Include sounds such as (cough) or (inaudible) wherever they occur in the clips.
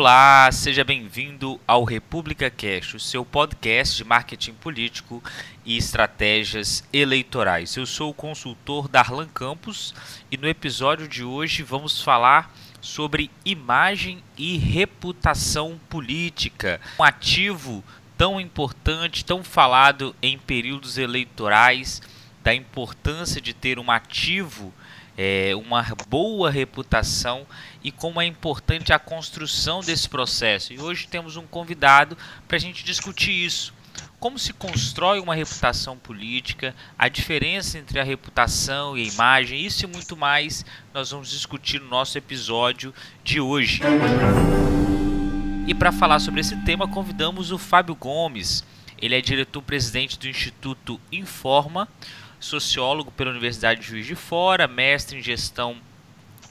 Olá, seja bem-vindo ao República Cash, o seu podcast de marketing político e estratégias eleitorais. Eu sou o consultor Darlan Campos e no episódio de hoje vamos falar sobre imagem e reputação política, um ativo tão importante, tão falado em períodos eleitorais, da importância de ter um ativo é, uma boa reputação e como é importante a construção desse processo. E hoje temos um convidado para a gente discutir isso. Como se constrói uma reputação política, a diferença entre a reputação e a imagem, isso e muito mais nós vamos discutir no nosso episódio de hoje. E para falar sobre esse tema, convidamos o Fábio Gomes. Ele é diretor-presidente do Instituto Informa, sociólogo pela Universidade de Juiz de Fora, mestre em gestão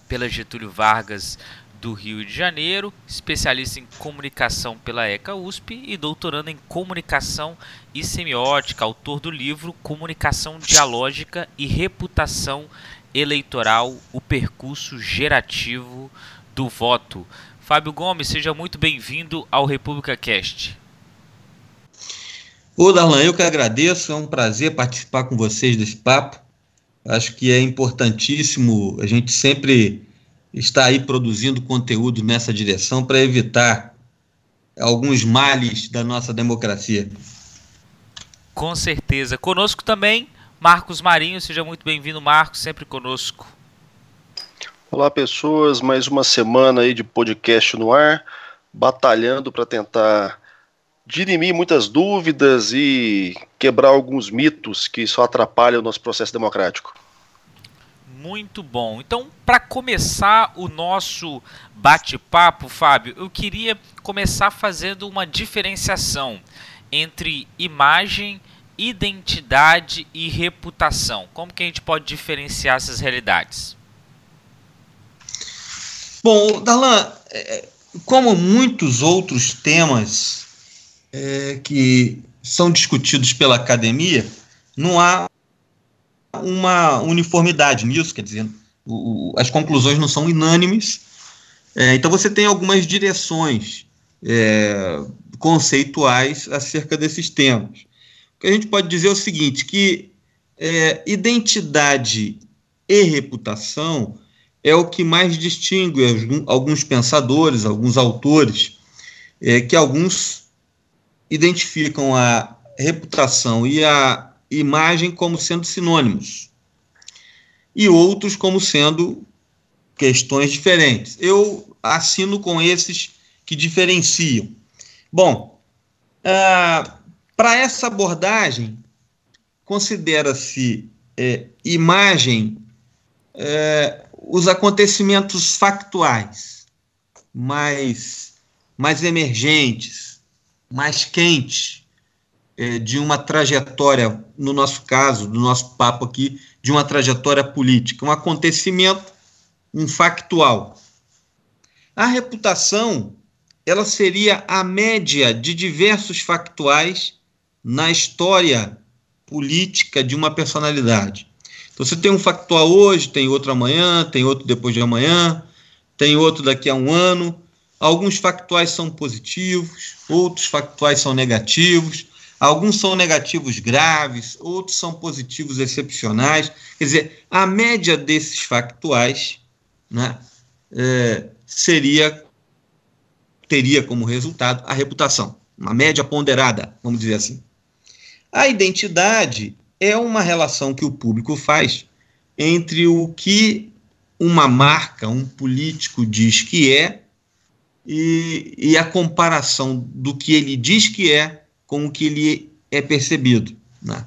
pela Getúlio Vargas do Rio de Janeiro, especialista em comunicação pela ECA USP e doutorando em comunicação e semiótica, autor do livro Comunicação Dialógica e Reputação Eleitoral: O Percurso Gerativo do Voto. Fábio Gomes, seja muito bem-vindo ao República Cast. Ô, Darlan, eu que agradeço, é um prazer participar com vocês desse papo. Acho que é importantíssimo a gente sempre estar aí produzindo conteúdo nessa direção para evitar alguns males da nossa democracia. Com certeza. Conosco também, Marcos Marinho. Seja muito bem-vindo, Marcos, sempre conosco. Olá, pessoas. Mais uma semana aí de podcast no ar, batalhando para tentar dirimir muitas dúvidas e quebrar alguns mitos que só atrapalham o nosso processo democrático. Muito bom. Então, para começar o nosso bate-papo, Fábio, eu queria começar fazendo uma diferenciação entre imagem, identidade e reputação. Como que a gente pode diferenciar essas realidades? Bom, Darlan, é, como muitos outros temas é, que são discutidos pela academia, não há uma uniformidade nisso, quer dizer, o, as conclusões não são unânimes. É, então você tem algumas direções é, conceituais acerca desses temas. O que a gente pode dizer é o seguinte, que é, identidade e reputação é o que mais distingue alguns pensadores, alguns autores, é, que alguns identificam a reputação e a imagem como sendo sinônimos, e outros como sendo questões diferentes. Eu assino com esses que diferenciam. Bom, ah, para essa abordagem, considera-se é, imagem é, os acontecimentos factuais mais, mais emergentes, mais quente é, de uma trajetória, no nosso caso, do nosso papo aqui, de uma trajetória política, um acontecimento, um factual. A reputação, ela seria a média de diversos factuais na história política de uma personalidade. Então você tem um factual hoje, tem outro amanhã, tem outro depois de amanhã, tem outro daqui a um ano, Alguns factuais são positivos, outros factuais são negativos, alguns são negativos graves, outros são positivos excepcionais. Quer dizer, a média desses factuais né, é, seria teria como resultado a reputação, uma média ponderada, vamos dizer assim. A identidade é uma relação que o público faz entre o que uma marca, um político diz que é e, e a comparação do que ele diz que é com o que ele é percebido. Né?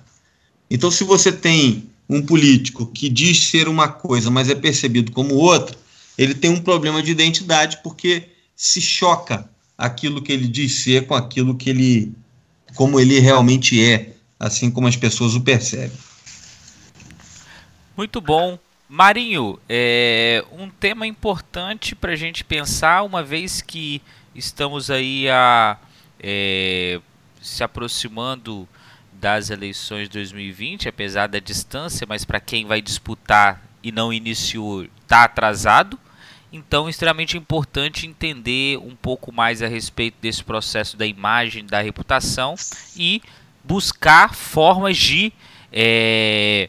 Então, se você tem um político que diz ser uma coisa, mas é percebido como outra, ele tem um problema de identidade porque se choca aquilo que ele diz ser com aquilo que ele, como ele realmente é, assim como as pessoas o percebem. Muito bom. Marinho, é um tema importante para a gente pensar, uma vez que estamos aí a, é, se aproximando das eleições de 2020, apesar da distância, mas para quem vai disputar e não iniciou, está atrasado. Então, extremamente importante entender um pouco mais a respeito desse processo da imagem, da reputação e buscar formas de, é,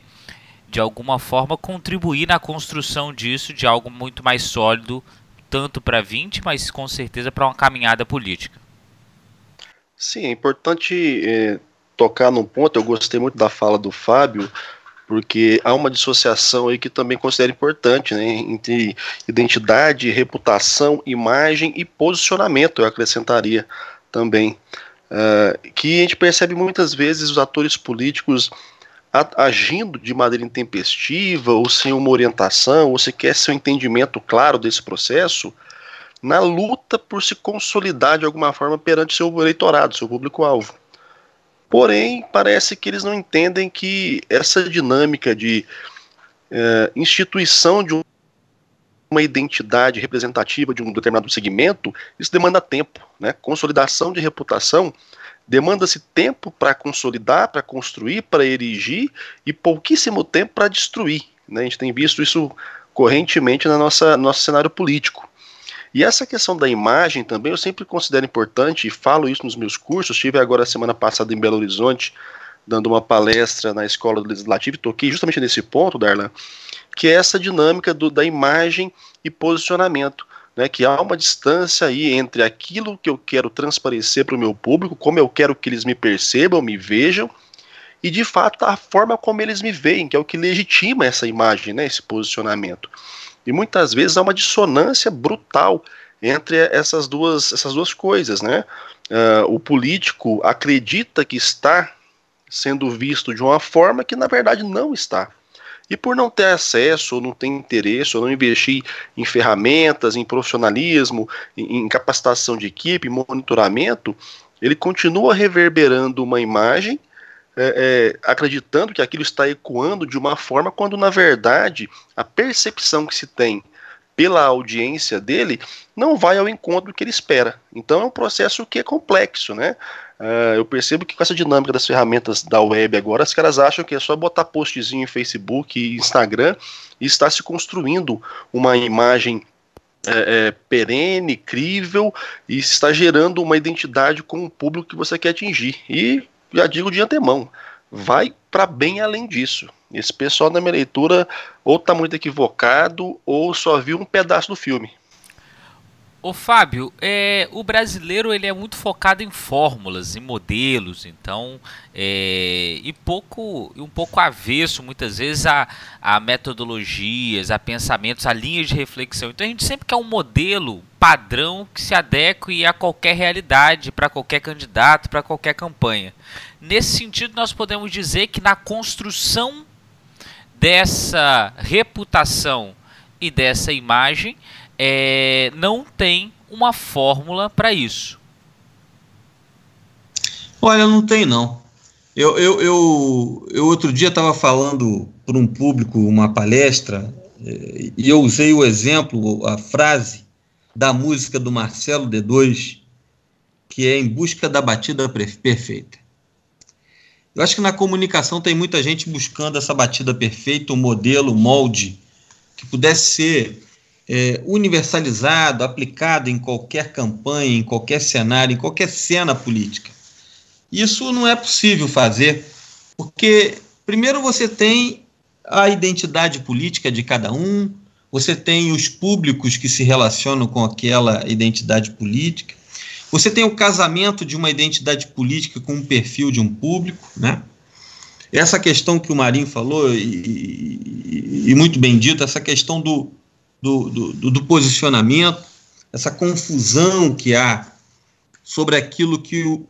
de alguma forma, contribuir na construção disso de algo muito mais sólido, tanto para 20, mas com certeza para uma caminhada política. Sim, é importante é, tocar num ponto. Eu gostei muito da fala do Fábio porque há uma dissociação aí que também considero importante, né, entre identidade, reputação, imagem e posicionamento, eu acrescentaria também, uh, que a gente percebe muitas vezes os atores políticos agindo de maneira intempestiva ou sem uma orientação ou sequer seu entendimento claro desse processo, na luta por se consolidar de alguma forma perante seu eleitorado, seu público-alvo. Porém, parece que eles não entendem que essa dinâmica de é, instituição de uma identidade representativa de um determinado segmento, isso demanda tempo. Né? Consolidação de reputação demanda-se tempo para consolidar, para construir, para erigir e pouquíssimo tempo para destruir. Né? A gente tem visto isso correntemente no nosso cenário político. E essa questão da imagem também eu sempre considero importante e falo isso nos meus cursos. Estive agora semana passada em Belo Horizonte dando uma palestra na Escola do Legislativo e toquei justamente nesse ponto, Darlan, que é essa dinâmica do, da imagem e posicionamento. Né, que há uma distância aí entre aquilo que eu quero transparecer para o meu público, como eu quero que eles me percebam, me vejam, e de fato a forma como eles me veem, que é o que legitima essa imagem, né, esse posicionamento. E muitas vezes há uma dissonância brutal entre essas duas, essas duas coisas, né? Uh, o político acredita que está sendo visto de uma forma que na verdade não está. E por não ter acesso, ou não ter interesse, ou não investir em ferramentas, em profissionalismo, em, capacitação de equipe, monitoramento, ele continua reverberando uma imagem é, é, acreditando que aquilo está ecoando de uma forma, quando na verdade a percepção que se tem pela audiência dele não vai ao encontro que ele espera. Então é um processo que é complexo, né? Uh, eu percebo que com essa dinâmica das ferramentas da web agora, os caras acham que é só botar postzinho em Facebook e Instagram e está se construindo uma imagem é, é, perene, crível e está gerando uma identidade com o público que você quer atingir. E já digo de antemão, vai para bem além disso. Esse pessoal na minha leitura ou está muito equivocado ou só viu um pedaço do filme. Ô Fábio, é, o brasileiro ele é muito focado em fórmulas, em modelos, então é, e pouco um pouco avesso muitas vezes a, a metodologias, a pensamentos, a linhas de reflexão. Então a gente sempre quer um modelo padrão que se adeque a qualquer realidade, para qualquer candidato, para qualquer campanha. Nesse sentido, nós podemos dizer que na construção dessa reputação e dessa imagem é, não tem uma fórmula para isso. Olha, não tem não. Eu, eu, eu, eu outro dia estava falando para um público uma palestra é, e eu usei o exemplo, a frase da música do Marcelo D2, que é Em Busca da Batida Perfeita. Eu acho que na comunicação tem muita gente buscando essa batida perfeita, um modelo, um molde que pudesse ser é, universalizado, aplicado em qualquer campanha, em qualquer cenário, em qualquer cena política. Isso não é possível fazer, porque, primeiro, você tem a identidade política de cada um, você tem os públicos que se relacionam com aquela identidade política, você tem o casamento de uma identidade política com um perfil de um público, né? Essa questão que o Marinho falou, e, e, e muito bem dito, essa questão do, do, do, do posicionamento, essa confusão que há sobre aquilo que o,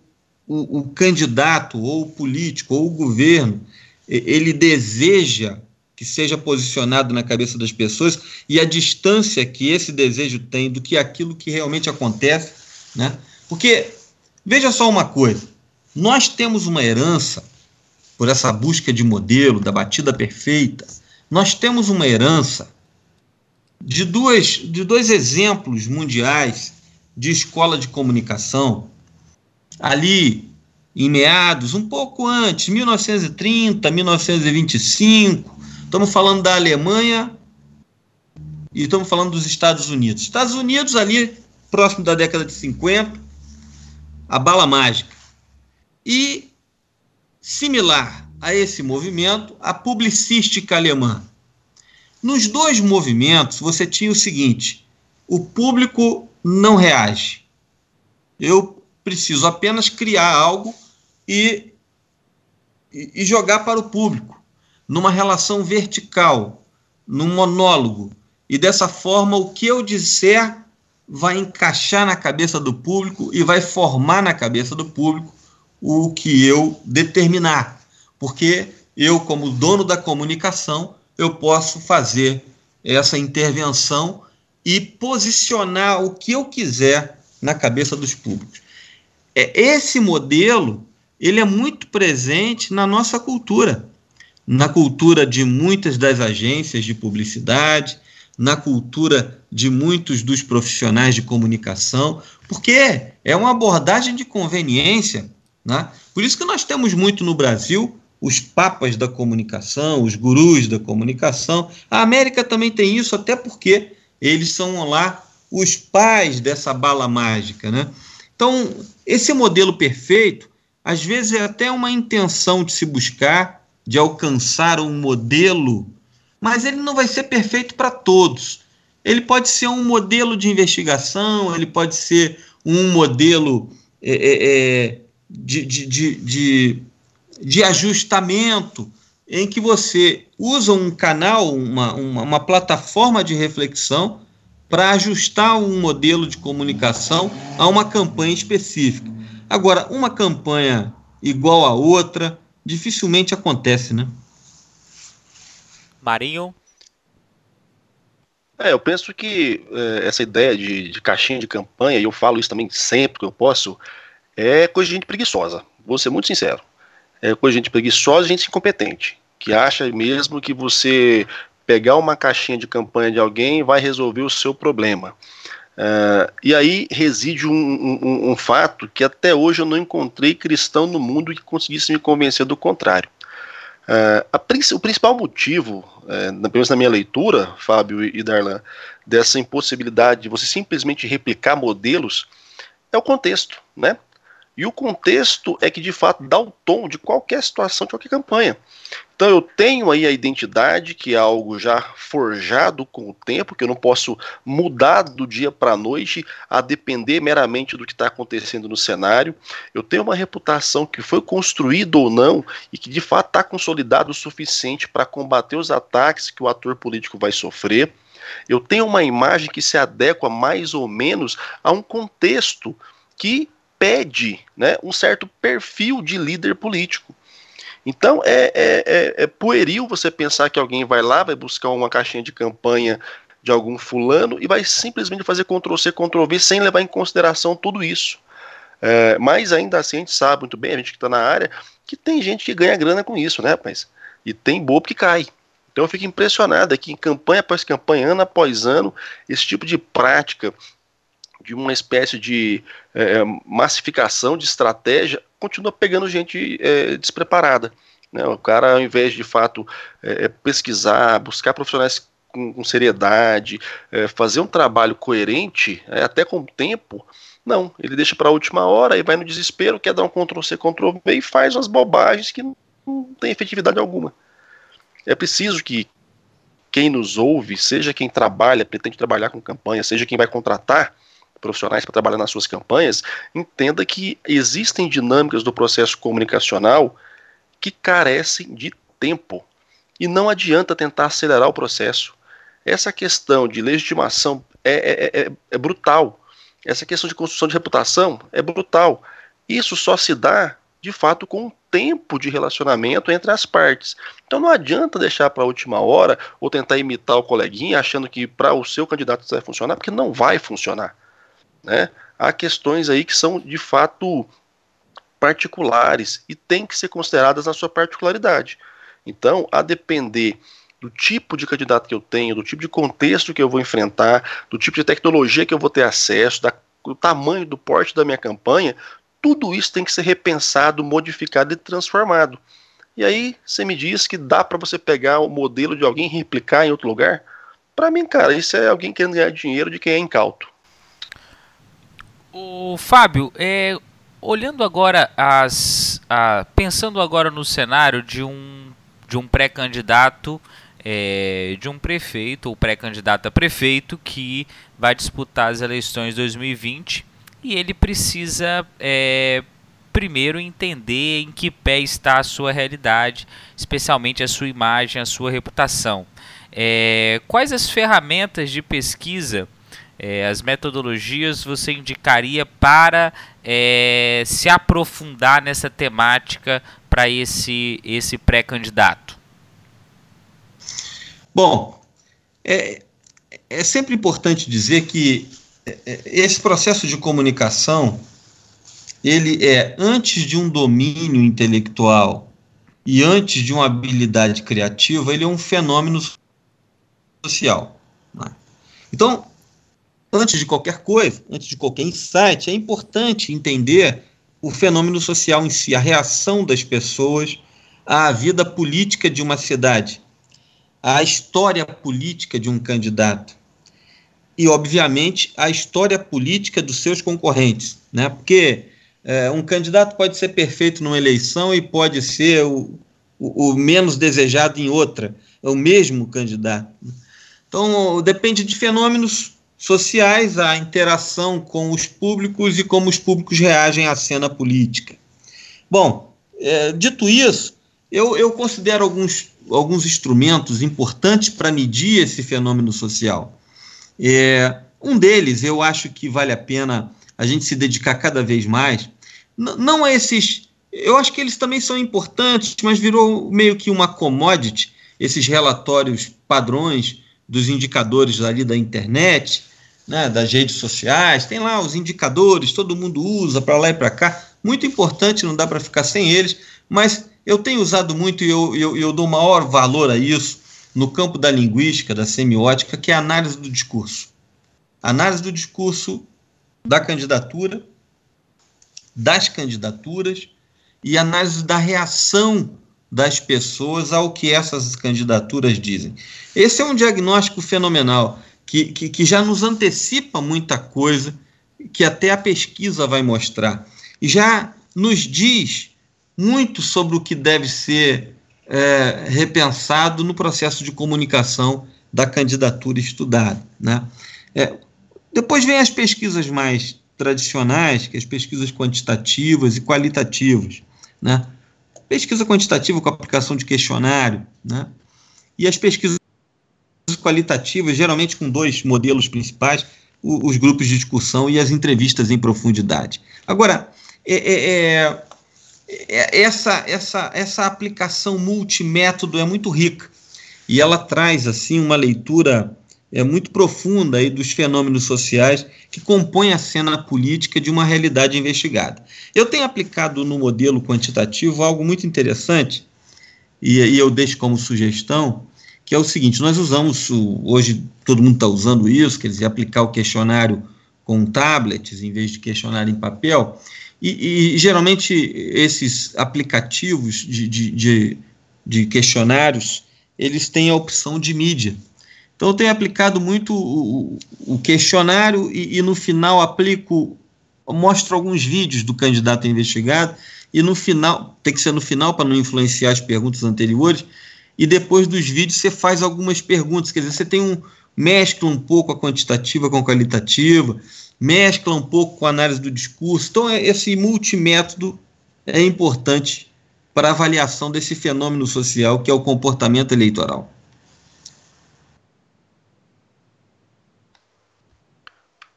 o, o, candidato, ou o político, ou o governo, ele deseja que seja posicionado na cabeça das pessoas e a distância que esse desejo tem do que aquilo que realmente acontece, né? Porque veja só uma coisa, nós temos uma herança por essa busca de modelo da batida perfeita, nós temos uma herança de, duas, de dois exemplos mundiais de escola de comunicação, ali em meados, um pouco antes, 1930, 1925, estamos falando da Alemanha e estamos falando dos Estados Unidos. Estados Unidos, ali, próximo da década de 50, a bala mágica. E, similar a esse movimento, a publicística alemã. Nos dois movimentos, você tinha o seguinte: o público não reage. Eu preciso apenas criar algo e, e jogar para o público, numa relação vertical, num monólogo. E dessa forma, o que eu disser vai encaixar na cabeça do público e vai formar na cabeça do público o que eu determinar. Porque eu, como dono da comunicação, eu posso fazer essa intervenção e posicionar o que eu quiser na cabeça dos públicos. É, esse modelo ele é muito presente na nossa cultura, na cultura de muitas das agências de publicidade, na cultura de muitos dos profissionais de comunicação, porque é uma abordagem de conveniência. Né? Por isso que nós temos muito no Brasil os papas da comunicação, os gurus da comunicação. A América também tem isso, até porque eles são lá os pais dessa bala mágica. Né? Então, esse modelo perfeito, às vezes, é até uma intenção de se buscar, de alcançar um modelo, mas ele não vai ser perfeito para todos. Ele pode ser um modelo de investigação, ele pode ser um modelo é, é, é de, de, de, de de ajustamento, em que você usa um canal, uma, uma, uma plataforma de reflexão para ajustar um modelo de comunicação a uma campanha específica. Agora, uma campanha igual a outra dificilmente acontece, né? Marinho? É, eu penso que é, essa ideia de, de caixinha de campanha, e eu falo isso também sempre que eu posso, é coisa de gente preguiçosa. Vou ser muito sincero é coisa de gente preguiçosa e gente incompetente, que acha mesmo que você pegar uma caixinha de campanha de alguém vai resolver o seu problema. Uh, e aí reside um, um, um, fato que até hoje eu não encontrei cristão no mundo que conseguisse me convencer do contrário. Uh, a, o principal motivo, uh, pelo menos na minha leitura, Fábio e Darlan, dessa impossibilidade de você simplesmente replicar modelos é o contexto, né? E o contexto é que de fato dá o tom de qualquer situação, de qualquer campanha. Então eu tenho aí a identidade, que é algo já forjado com o tempo, que eu não posso mudar do dia para a noite a depender meramente do que está acontecendo no cenário. Eu tenho uma reputação que foi construída ou não e que de fato está consolidado o suficiente para combater os ataques que o ator político vai sofrer. Eu tenho uma imagem que se adequa mais ou menos a um contexto que pede né, um certo perfil de líder político. Então é, é, é, é, pueril você pensar que alguém vai lá, vai buscar uma caixinha de campanha de algum fulano e vai simplesmente fazer Ctrl-C, Ctrl-V sem levar em consideração tudo isso. É, mas ainda assim a gente sabe muito bem, a gente que está na área, que tem gente que ganha grana com isso, né, rapaz? E tem bobo que cai. Então eu fico impressionado aqui, em campanha após campanha, ano após ano, esse tipo de prática de uma espécie de é, é, massificação de estratégia, continua pegando gente é, despreparada. Né? O cara, ao invés de fato é, é pesquisar, buscar profissionais com, com seriedade, é, fazer um trabalho coerente, até com o tempo, não, ele deixa para a última hora e vai no desespero, quer dar um Ctrl-C, Ctrl-V e faz umas bobagens que não tem efetividade alguma. É preciso que quem nos ouve, seja quem trabalha, pretende trabalhar com campanha, seja quem vai contratar, profissionais para trabalhar nas suas campanhas, entenda que existem dinâmicas do processo comunicacional que carecem de tempo. E não adianta tentar acelerar o processo. Essa questão de legitimação é, é, é, é brutal. Essa questão de construção de reputação é brutal. Isso só se dá, de fato, com um tempo de relacionamento entre as partes. Então não adianta deixar para a última hora ou tentar imitar o coleguinha achando que para o seu candidato isso vai funcionar, porque não vai funcionar. Né? Há questões aí que são de fato particulares e têm que ser consideradas na sua particularidade. Então, a depender do tipo de candidato que eu tenho, do tipo de contexto que eu vou enfrentar, do tipo de tecnologia que eu vou ter acesso, da, do tamanho, do porte da minha campanha, tudo isso tem que ser repensado, modificado e transformado. E aí você me diz que dá para você pegar o modelo de alguém e replicar em outro lugar? Para mim, cara, isso é alguém querendo ganhar dinheiro de quem é incauto. O Fábio, é, olhando agora as, a, pensando agora no cenário de um de um pré-candidato é, de um prefeito ou pré-candidato a prefeito que vai disputar as eleições 2020 e ele precisa é, primeiro entender em que pé está a sua realidade, especialmente a sua imagem, a sua reputação. É, quais as ferramentas de pesquisa, é, as metodologias você indicaria para é, se aprofundar nessa temática para esse, esse pré-candidato? Bom, é, é sempre importante dizer que é, é, esse processo de comunicação ele é antes de um domínio intelectual e antes de uma habilidade criativa, ele é um fenômeno social. Né? Então, antes de qualquer coisa, antes de qualquer insight, é importante entender o fenômeno social em si, a reação das pessoas à vida política de uma cidade, à história política de um candidato e, obviamente, a história política dos seus concorrentes, né? Porque é, um candidato pode ser perfeito numa eleição e pode ser o, o, o menos desejado em outra, é o mesmo candidato. Então, depende de fenômenos sociais, a interação com os públicos e como os públicos reagem à cena política. Bom, é, dito isso, eu, eu considero alguns, alguns instrumentos importantes para medir esse fenômeno social. É, um deles, eu acho que vale a pena a gente se dedicar cada vez mais não a esses. Eu acho que eles também são importantes, mas virou meio que uma commodity, esses relatórios padrões dos indicadores ali da internet, né, das redes sociais, tem lá os indicadores, todo mundo usa para lá e para cá, muito importante, não dá para ficar sem eles, mas eu tenho usado muito e eu, eu, eu dou maior valor a isso no campo da linguística, da semiótica, que é a análise do discurso. Análise do discurso da candidatura das candidaturas e análise da reação das pessoas ao que essas candidaturas dizem. Esse é um diagnóstico fenomenal, que, que, que já nos antecipa muita coisa, que até a pesquisa vai mostrar. E já nos diz muito sobre o que deve ser é, repensado no processo de comunicação da candidatura estudada. Né? É, depois vem as pesquisas mais tradicionais, que é as pesquisas quantitativas e qualitativas, né? Pesquisa quantitativa com aplicação de questionário, né? E as pesquisas qualitativas, geralmente com dois modelos principais, os grupos de discussão e as entrevistas em profundidade. Agora, é, é, é, é, essa, essa, essa aplicação multimétodo é muito rica e ela traz assim uma leitura é, muito profunda aí dos fenômenos sociais que compõem a cena política de uma realidade investigada. Eu tenho aplicado no modelo quantitativo algo muito interessante, e, e eu deixo como sugestão, que é o seguinte: nós usamos, hoje todo mundo está usando isso, quer dizer, aplicar o questionário com tablets em vez de questionário em papel, e, e geralmente esses aplicativos de, de, de, de questionários eles têm a opção de mídia. Então, eu tenho aplicado muito o, o questionário e, e, no final aplico, mostro alguns vídeos do candidato investigado e no final, tem que ser no final para não influenciar as perguntas anteriores, e depois dos vídeos você faz algumas perguntas, quer dizer, você tem um, mescla um pouco a quantitativa com a qualitativa, mescla um pouco com a análise do discurso. Então, é, esse multimétodo é importante para a avaliação desse fenômeno social que é o comportamento eleitoral.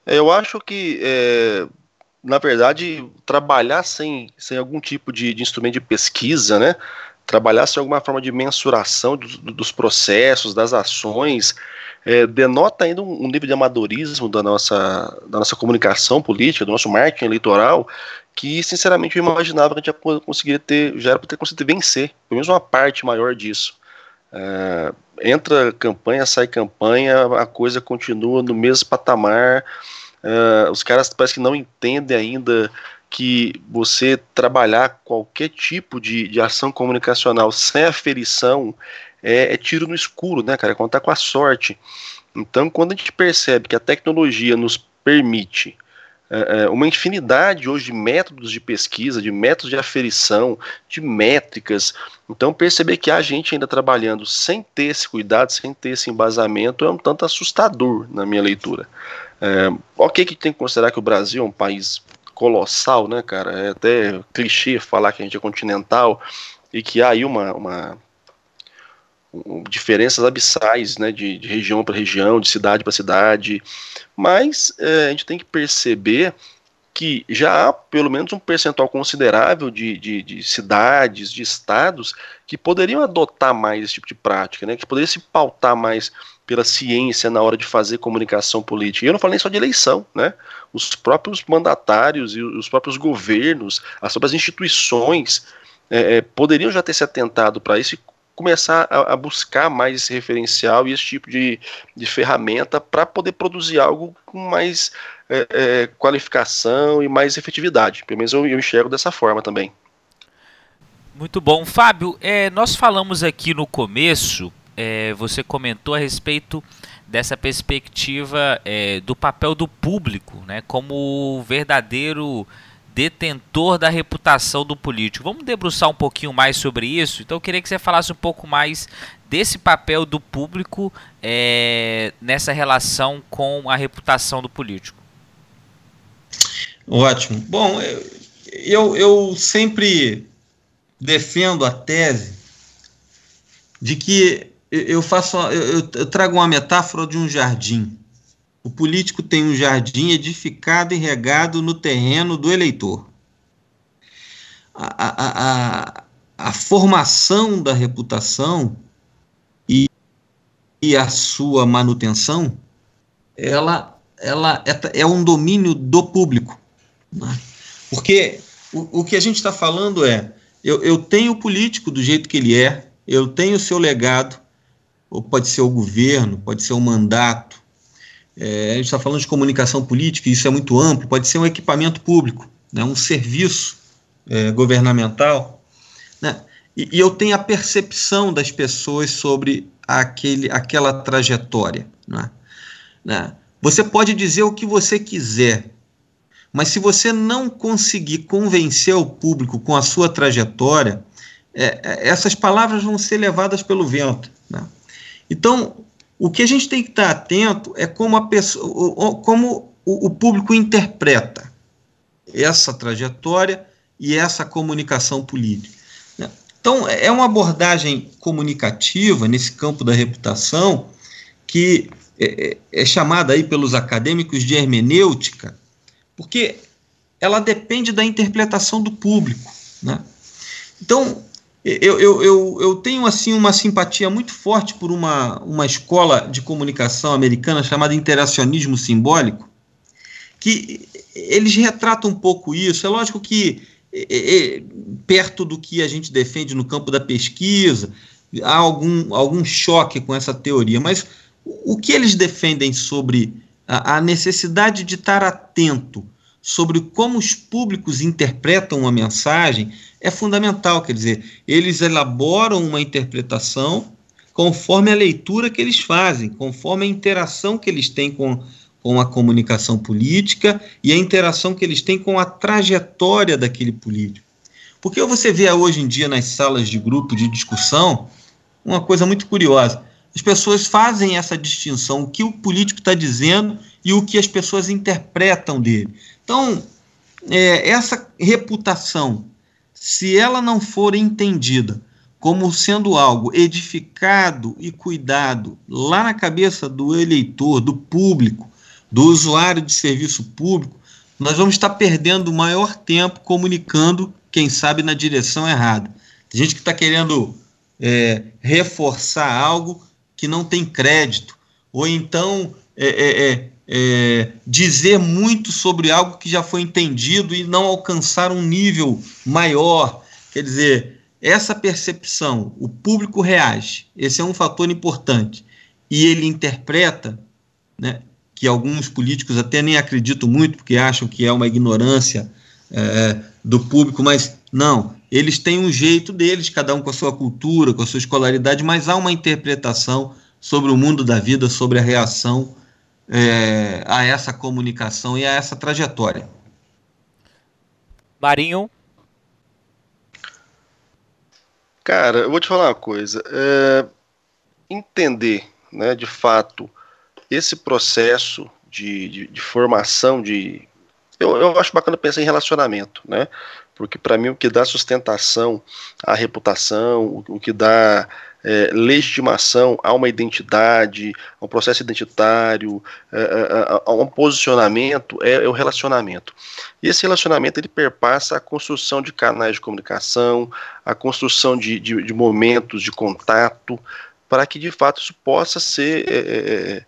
Eu acho que, é, na verdade, trabalhar sem, sem algum tipo de, de, instrumento de pesquisa, né? Trabalhar sem alguma forma de mensuração dos, dos processos, das ações, é, denota ainda um, um, nível de amadorismo da nossa, da nossa comunicação política, do nosso marketing eleitoral, que, sinceramente, eu imaginava que a gente já conseguiria ter, já era para ter conseguido vencer, pelo menos uma parte maior disso. É, entra campanha, sai campanha, a coisa continua no mesmo patamar. Uh, os caras parece que não entendem ainda que você trabalhar qualquer tipo de, de ação comunicacional sem aferição é, é tiro no escuro, né, cara? É contar com a sorte. Então, quando a gente percebe que a tecnologia nos permite é, é, uma infinidade hoje de métodos de pesquisa, de métodos de aferição, de métricas. Então, perceber que há gente ainda trabalhando sem ter esse cuidado, sem ter esse embasamento, é um tanto assustador na minha leitura. É, ok que tem que considerar que o Brasil é um país colossal, né, cara? É até clichê falar que a gente é continental e que há aí uma, uma diferenças abissais, né, de, de região para região, de cidade para cidade, mas é, a gente tem que perceber que já há pelo menos um percentual considerável de, de, de, cidades, de estados que poderiam adotar mais esse tipo de prática, né, que poderiam se pautar mais pela ciência na hora de fazer comunicação política. E eu não falo nem só de eleição, né? Os próprios mandatários e os próprios governos, as próprias instituições é, é poderiam já ter se atentado para isso e começar a, a, buscar mais esse referencial e esse tipo de, de ferramenta para poder produzir algo com mais é, é, qualificação e mais efetividade. Pelo menos eu, eu enxergo dessa forma também. Muito bom. Fábio, é, nós falamos aqui no começo, é, você comentou a respeito dessa perspectiva é, do papel do público né, como verdadeiro detentor da reputação do político. Vamos debruçar um pouquinho mais sobre isso? Então eu queria que você falasse um pouco mais desse papel do público é, nessa relação com a reputação do político. Ótimo. Bom, eu, eu sempre defendo a tese de que eu faço eu, eu trago uma metáfora de um jardim. O político tem um jardim edificado e regado no terreno do eleitor. A, a, a, a formação da reputação e, e a sua manutenção, ela, ela é, é um domínio do público. Né? Porque o, o que a gente está falando é: eu, eu tenho o político do jeito que ele é, eu tenho o seu legado, ou pode ser o governo, pode ser o mandato, é, a gente está falando de comunicação política, isso é muito amplo, pode ser um equipamento público, né, um serviço é, governamental. Né, e, e, eu tenho a percepção das pessoas sobre aquele, aquela trajetória. Né, né. Você pode dizer o que você quiser, mas se você não conseguir convencer o público com a sua trajetória, é, é essas palavras vão ser levadas pelo vento. Né? Então, o que a gente tem que estar atento é como, a pessoa, como o, público interpreta essa trajetória e essa comunicação política. Né? Então, é uma abordagem comunicativa nesse campo da reputação que é, é, é chamada aí pelos acadêmicos de hermenêutica, porque ela depende da interpretação do público. Né? Então, eu, eu, eu, eu, tenho assim uma simpatia muito forte por uma, uma escola de comunicação americana chamada interacionismo simbólico, que eles retratam um pouco isso. É lógico que é, é, perto do que a gente defende no campo da pesquisa, há algum, algum choque com essa teoria, mas o que eles defendem sobre a, a necessidade de estar atento sobre como os públicos interpretam uma mensagem é fundamental. Quer dizer, eles elaboram uma interpretação conforme a leitura que eles fazem, conforme a interação que eles têm com, com a comunicação política e a interação que eles têm com a trajetória daquele político. Porque você vê hoje em dia nas salas de grupo de discussão uma coisa muito curiosa. As pessoas fazem essa distinção, o que o político está dizendo e o que as pessoas interpretam dele. Então, é, essa reputação, se ela não for entendida como sendo algo edificado e cuidado lá na cabeça do eleitor, do público, do usuário de serviço público, nós vamos estar perdendo o maior tempo comunicando, quem sabe, na direção errada. Tem gente que está querendo é, reforçar algo que não tem crédito, ou então é, é, é é, dizer muito sobre algo que já foi entendido e não alcançar um nível maior. Quer dizer, essa percepção, o público reage, esse é um fator importante, e ele interpreta, né, que alguns políticos até nem acreditam muito, porque acham que é uma ignorância é, do público, mas não, eles têm um jeito deles, cada um com a sua cultura, com a sua escolaridade, mas há uma interpretação sobre o mundo da vida, sobre a reação é, a essa comunicação e a essa trajetória. Marinho? Cara, eu vou te falar uma coisa. É, entender, né, de fato, esse processo de, de, de formação de. Eu, eu acho bacana pensar em relacionamento, né? Porque para mim o que dá sustentação à reputação, o, que dá é, legitimação a uma identidade, a um processo identitário, é, a, a, um posicionamento é, é, o relacionamento. E esse relacionamento ele perpassa a construção de canais de comunicação, a construção de, de, de momentos de contato, para que de fato isso possa ser é, é,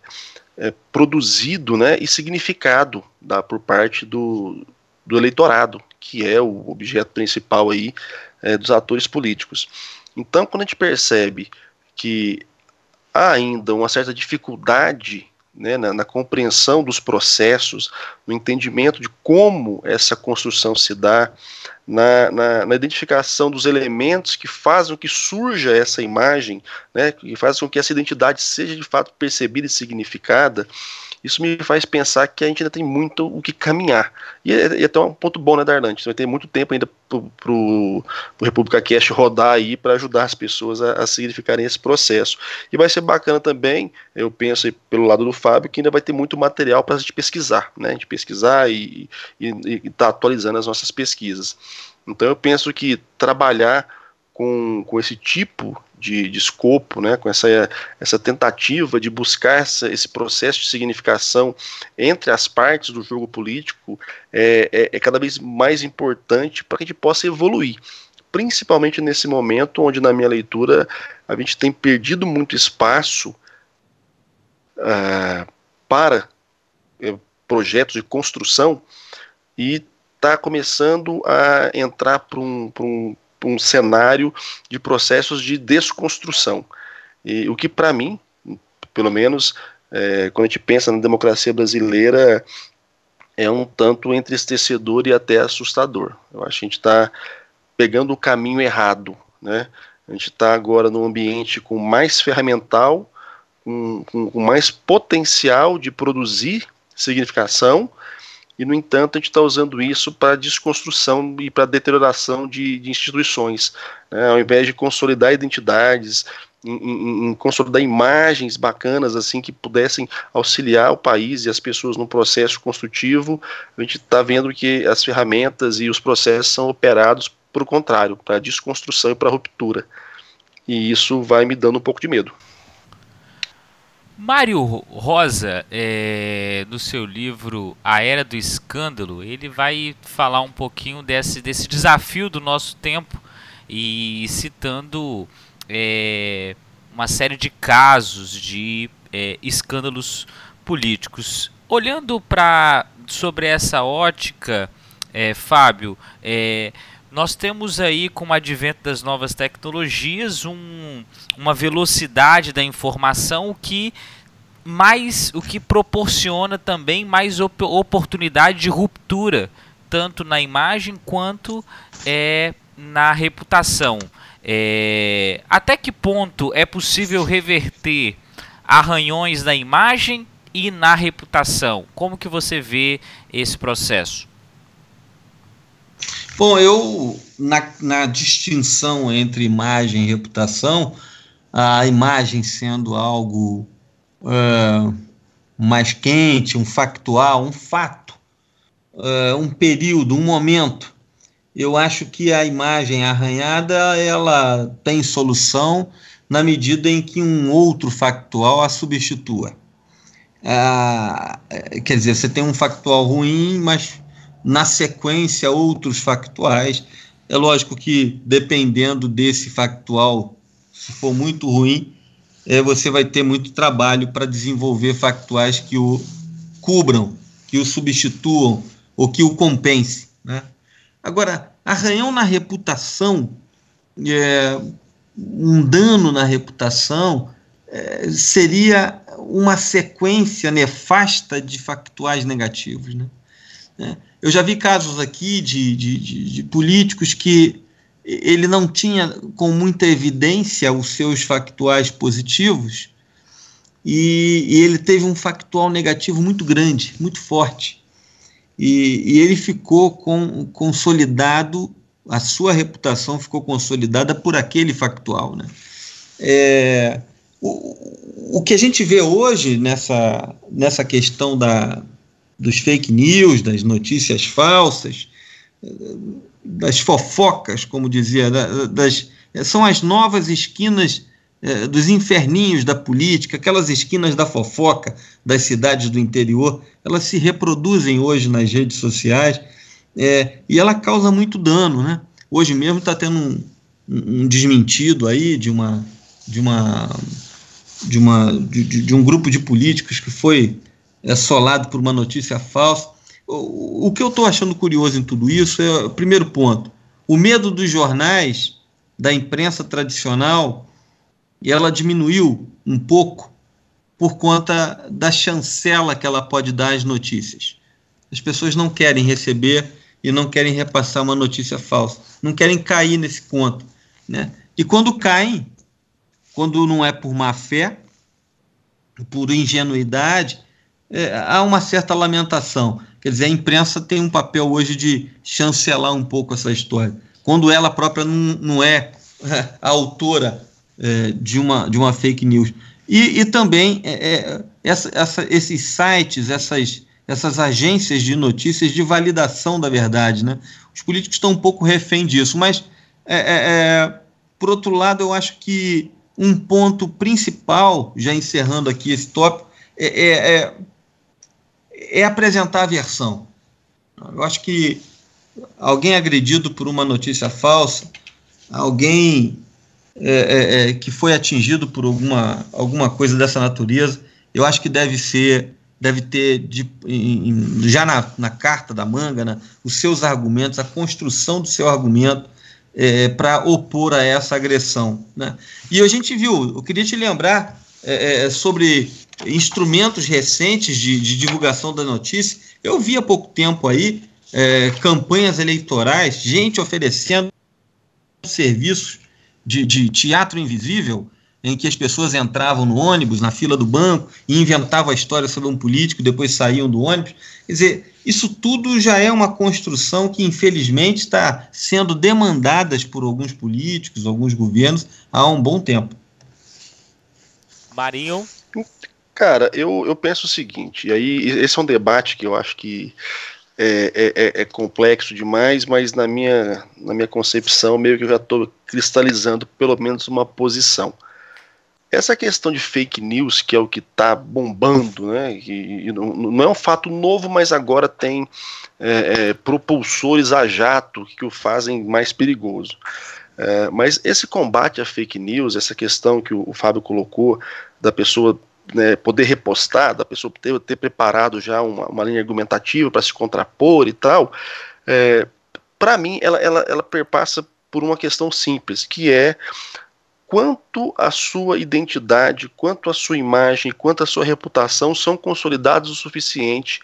é, é produzido né, e significado da, por parte do, do eleitorado, que é o objeto principal aí dos atores políticos. Então, quando a gente percebe que há ainda uma certa dificuldade né, na, na, compreensão dos processos, no entendimento de como essa construção se dá, na, na, na, identificação dos elementos que fazem que surja essa imagem, né, que fazem com que essa identidade seja de fato percebida e significada, isso me faz pensar que a gente ainda tem muito o que caminhar. E é até um ponto bom, né, Darlan? A gente vai ter muito tempo ainda pro, pro República Cast rodar aí para ajudar as pessoas a, a significarem esse processo. E vai ser bacana também, eu penso pelo lado do Fábio, que ainda vai ter muito material para a gente pesquisar, né? A gente pesquisar e estar tá atualizando as nossas pesquisas. Então eu penso que trabalhar com, com esse tipo de, de escopo, né, com essa, essa tentativa de buscar essa, esse processo de significação entre as partes do jogo político é, é, é cada vez mais importante para que a gente possa evoluir. Principalmente nesse momento onde, na minha leitura, a gente tem perdido muito espaço uh, para uh, projetos de construção e está começando a entrar para um, um um cenário de processos de desconstrução. E o que, para mim, pelo menos, é, quando a gente pensa na democracia brasileira, é um tanto entristecedor e até assustador. Eu acho que a gente está pegando o caminho errado. Né? A gente está agora num ambiente com mais ferramental, com, com, com mais potencial de produzir significação, e, no entanto, a gente está usando isso para desconstrução e para deterioração de, de instituições, né? ao invés de consolidar identidades, em, em, em, consolidar imagens bacanas assim que pudessem auxiliar o país e as pessoas no processo construtivo, a gente está vendo que as ferramentas e os processos são operados por o contrário, para desconstrução e para ruptura. E isso vai me dando um pouco de medo. Mário Rosa, é, no seu livro A Era do Escândalo, ele vai falar um pouquinho desse, desse desafio do nosso tempo e citando é, uma série de casos de é, escândalos políticos. Olhando para sobre essa ótica, é, Fábio, é, nós temos aí, com o advento das novas tecnologias, um, uma velocidade da informação que mais o que proporciona também mais op oportunidade de ruptura, tanto na imagem quanto é, na reputação. É, até que ponto é possível reverter arranhões na imagem e na reputação? Como que você vê esse processo? Bom, eu, na, na distinção entre imagem e reputação, a imagem sendo algo mais quente, um factual, um fato, um período, um momento, eu acho que a imagem arranhada ela tem solução na medida em que um outro factual a substitua. Ah, quer dizer, você tem um factual ruim, mas na sequência outros factuais. É lógico que dependendo desse factual, se for muito ruim, é, você vai ter muito trabalho para desenvolver factuais que o cubram, que o substituam ou que o compensem. Né? Agora, arranhão na reputação, é, um dano na reputação, é, seria uma sequência nefasta de factuais negativos. Né? É, eu já vi casos aqui de, de, de, de políticos que ele não tinha com muita evidência os seus factuais positivos, e, e ele teve um factual negativo muito grande, muito forte. E, e, ele ficou com, consolidado, a sua reputação ficou consolidada por aquele factual. Né? É, o, o que a gente vê hoje nessa, nessa questão da, dos fake news, das notícias falsas, das fofocas, como dizia, das, são as novas esquinas é, dos inferninhos da política, aquelas esquinas da fofoca das cidades do interior, elas se reproduzem hoje nas redes sociais é, e ela causa muito dano, né? Hoje mesmo está tendo um, um, desmentido aí de uma de uma de uma de, de um grupo de políticos que foi assolado por uma notícia falsa. O, que eu estou achando curioso em tudo isso é primeiro ponto: o medo dos jornais, da imprensa tradicional ela diminuiu um pouco por conta da chancela que ela pode dar às notícias. As pessoas não querem receber e não querem repassar uma notícia falsa, não querem cair nesse conto. Né? E quando caem, quando não é por má fé, por ingenuidade, é, há uma certa lamentação. Quer dizer, a imprensa tem um papel hoje de chancelar um pouco essa história. Quando ela própria não, não é (laughs) a autora é, de, uma, de uma fake news. E, e também é, é, essa, essa, esses sites, essas, essas agências de notícias de validação da verdade. Né? Os políticos estão um pouco refém disso, mas, é, é, por outro lado, eu acho que um ponto principal, já encerrando aqui esse tópico, é, é apresentar a versão. Eu acho que alguém agredido por uma notícia falsa, alguém é, é, é, que foi atingido por alguma, alguma coisa dessa natureza, eu acho que deve ser, deve ter de, em, já na, na, carta da manga, né, os seus argumentos, a construção do seu argumento é, para opor a essa agressão. Né? E a gente viu, eu queria te lembrar é, é, sobre instrumentos recentes de, de, divulgação da notícia. Eu vi há pouco tempo aí campanhas eleitorais, gente oferecendo serviços de, de teatro invisível, em que as pessoas entravam no ônibus, na fila do banco, e inventavam a história sobre um político, depois saíam do ônibus. Quer dizer, isso tudo já é uma construção que, infelizmente, está sendo demandada por alguns políticos, alguns governos, há um bom tempo. Marinho? Cara, eu, eu penso o seguinte, e aí esse é um debate que eu acho que é, é, é, é, complexo demais, mas na minha, na minha concepção, meio que eu já estou cristalizando pelo menos uma posição. Essa questão de fake news, que é o que está bombando, né, e, e não, não, é um fato novo, mas agora tem é, é, propulsores a jato que o fazem mais perigoso. É, mas esse combate à fake news, essa questão que o, o Fábio colocou, da pessoa né, poder repostar, da pessoa ter, ter preparado já uma, uma linha argumentativa para se contrapor e tal, é, para mim ela, ela, ela perpassa por uma questão simples, que é quanto a sua identidade, quanto a sua imagem, quanto a sua reputação são consolidados o suficiente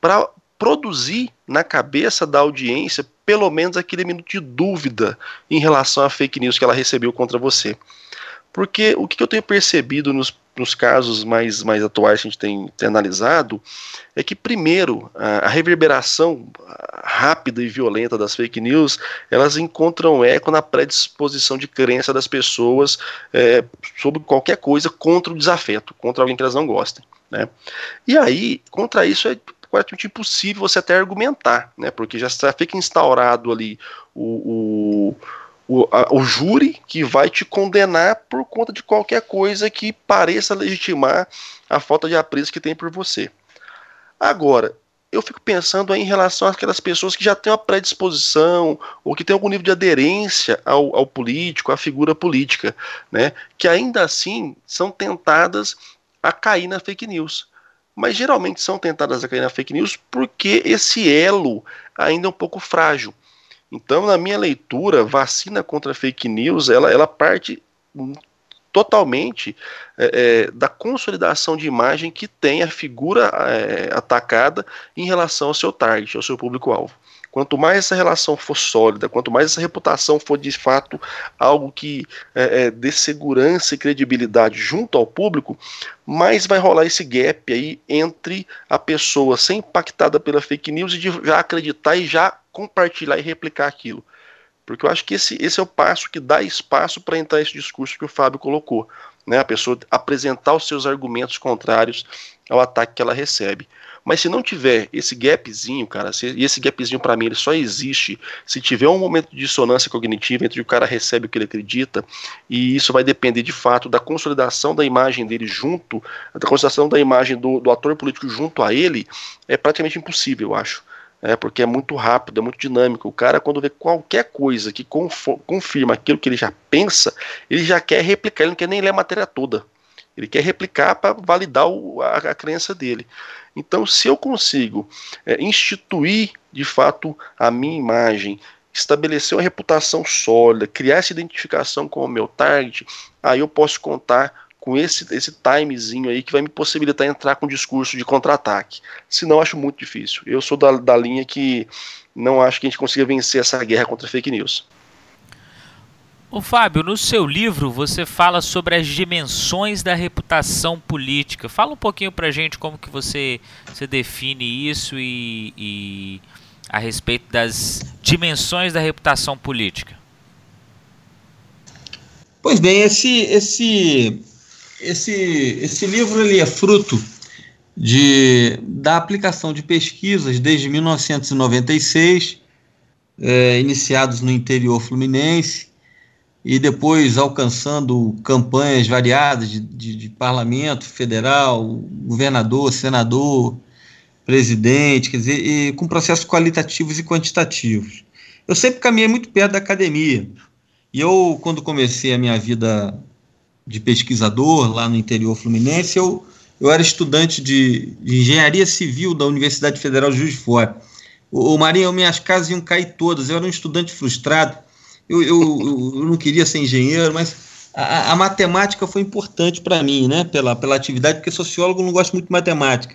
para produzir na cabeça da audiência pelo menos aquele minuto de dúvida em relação à fake news que ela recebeu contra você. Porque o que eu tenho percebido nos nos casos mais, mais atuais que a gente tem, tem analisado, é que, primeiro, a, a, reverberação rápida e violenta das fake news, elas encontram eco na predisposição de crença das pessoas é, sobre qualquer coisa contra o desafeto, contra alguém que elas não gostem. Né? E aí, contra isso, é praticamente impossível você até argumentar, né? porque já, fica instaurado ali o, o o, a, o júri que vai te condenar por conta de qualquer coisa que pareça legitimar a falta de apreço que tem por você. Agora, eu fico pensando em relação àquelas pessoas que já têm uma predisposição ou que têm algum nível de aderência ao, ao, político, à figura política, né, que ainda assim são tentadas a cair na fake news. Mas geralmente são tentadas a cair na fake news porque esse elo ainda é um pouco frágil. Então, na minha leitura, vacina contra fake news, ela, ela parte totalmente é, é, da consolidação de imagem que tem a figura é, atacada em relação ao seu target, ao seu público-alvo. Quanto mais essa relação for sólida, quanto mais essa reputação for de fato algo que é, é, dê segurança e credibilidade junto ao público, mais vai rolar esse gap aí entre a pessoa ser impactada pela fake news e de já acreditar e já compartilhar e replicar aquilo. Porque eu acho que esse, esse é o passo que dá espaço para entrar esse discurso que o Fábio colocou. Né? A pessoa apresentar os seus argumentos contrários ao ataque que ela recebe. Mas se não tiver esse gapzinho, cara, se, e esse gapzinho para mim ele só existe se tiver um momento de dissonância cognitiva entre o cara recebe o que ele acredita, e isso vai depender de fato da consolidação da imagem dele junto, da consolidação da imagem do, do ator político junto a ele, é praticamente impossível, eu acho. É, porque é muito rápido, é muito dinâmico. O cara, quando vê qualquer coisa que confirma aquilo que ele já pensa, ele já quer replicar, ele não quer nem ler a matéria toda. Ele quer replicar para validar o, a, a, crença dele. Então, se eu consigo é, instituir de fato a minha imagem, estabelecer uma reputação sólida, criar essa identificação com o meu target, aí eu posso contar com esse, esse timezinho aí que vai me possibilitar entrar com um discurso de contra-ataque. Senão, acho muito difícil. Eu sou da, da linha que não acho que a gente consiga vencer essa guerra contra fake news. Ô Fábio, no seu livro você fala sobre as dimensões da reputação política. Fala um pouquinho pra gente como que você, você define isso e, e a respeito das dimensões da reputação política. Pois bem, esse, esse, esse, esse livro ele é fruto de, da aplicação de pesquisas desde 1996, é, iniciados no interior fluminense, e depois alcançando campanhas variadas de, de, de, parlamento federal, governador, senador, presidente, quer dizer, e com processos qualitativos e quantitativos. Eu sempre caminhei muito perto da academia. E eu, quando comecei a minha vida de pesquisador lá no interior fluminense, eu, eu era estudante de, de engenharia civil da Universidade Federal de Juiz de Fora. O, o Marinho, minhas casas iam cair todas. Eu era um estudante frustrado eu, eu, eu não queria ser engenheiro, mas a, a matemática foi importante para mim, né? Pela, pela atividade, porque sociólogo não gosta muito de matemática.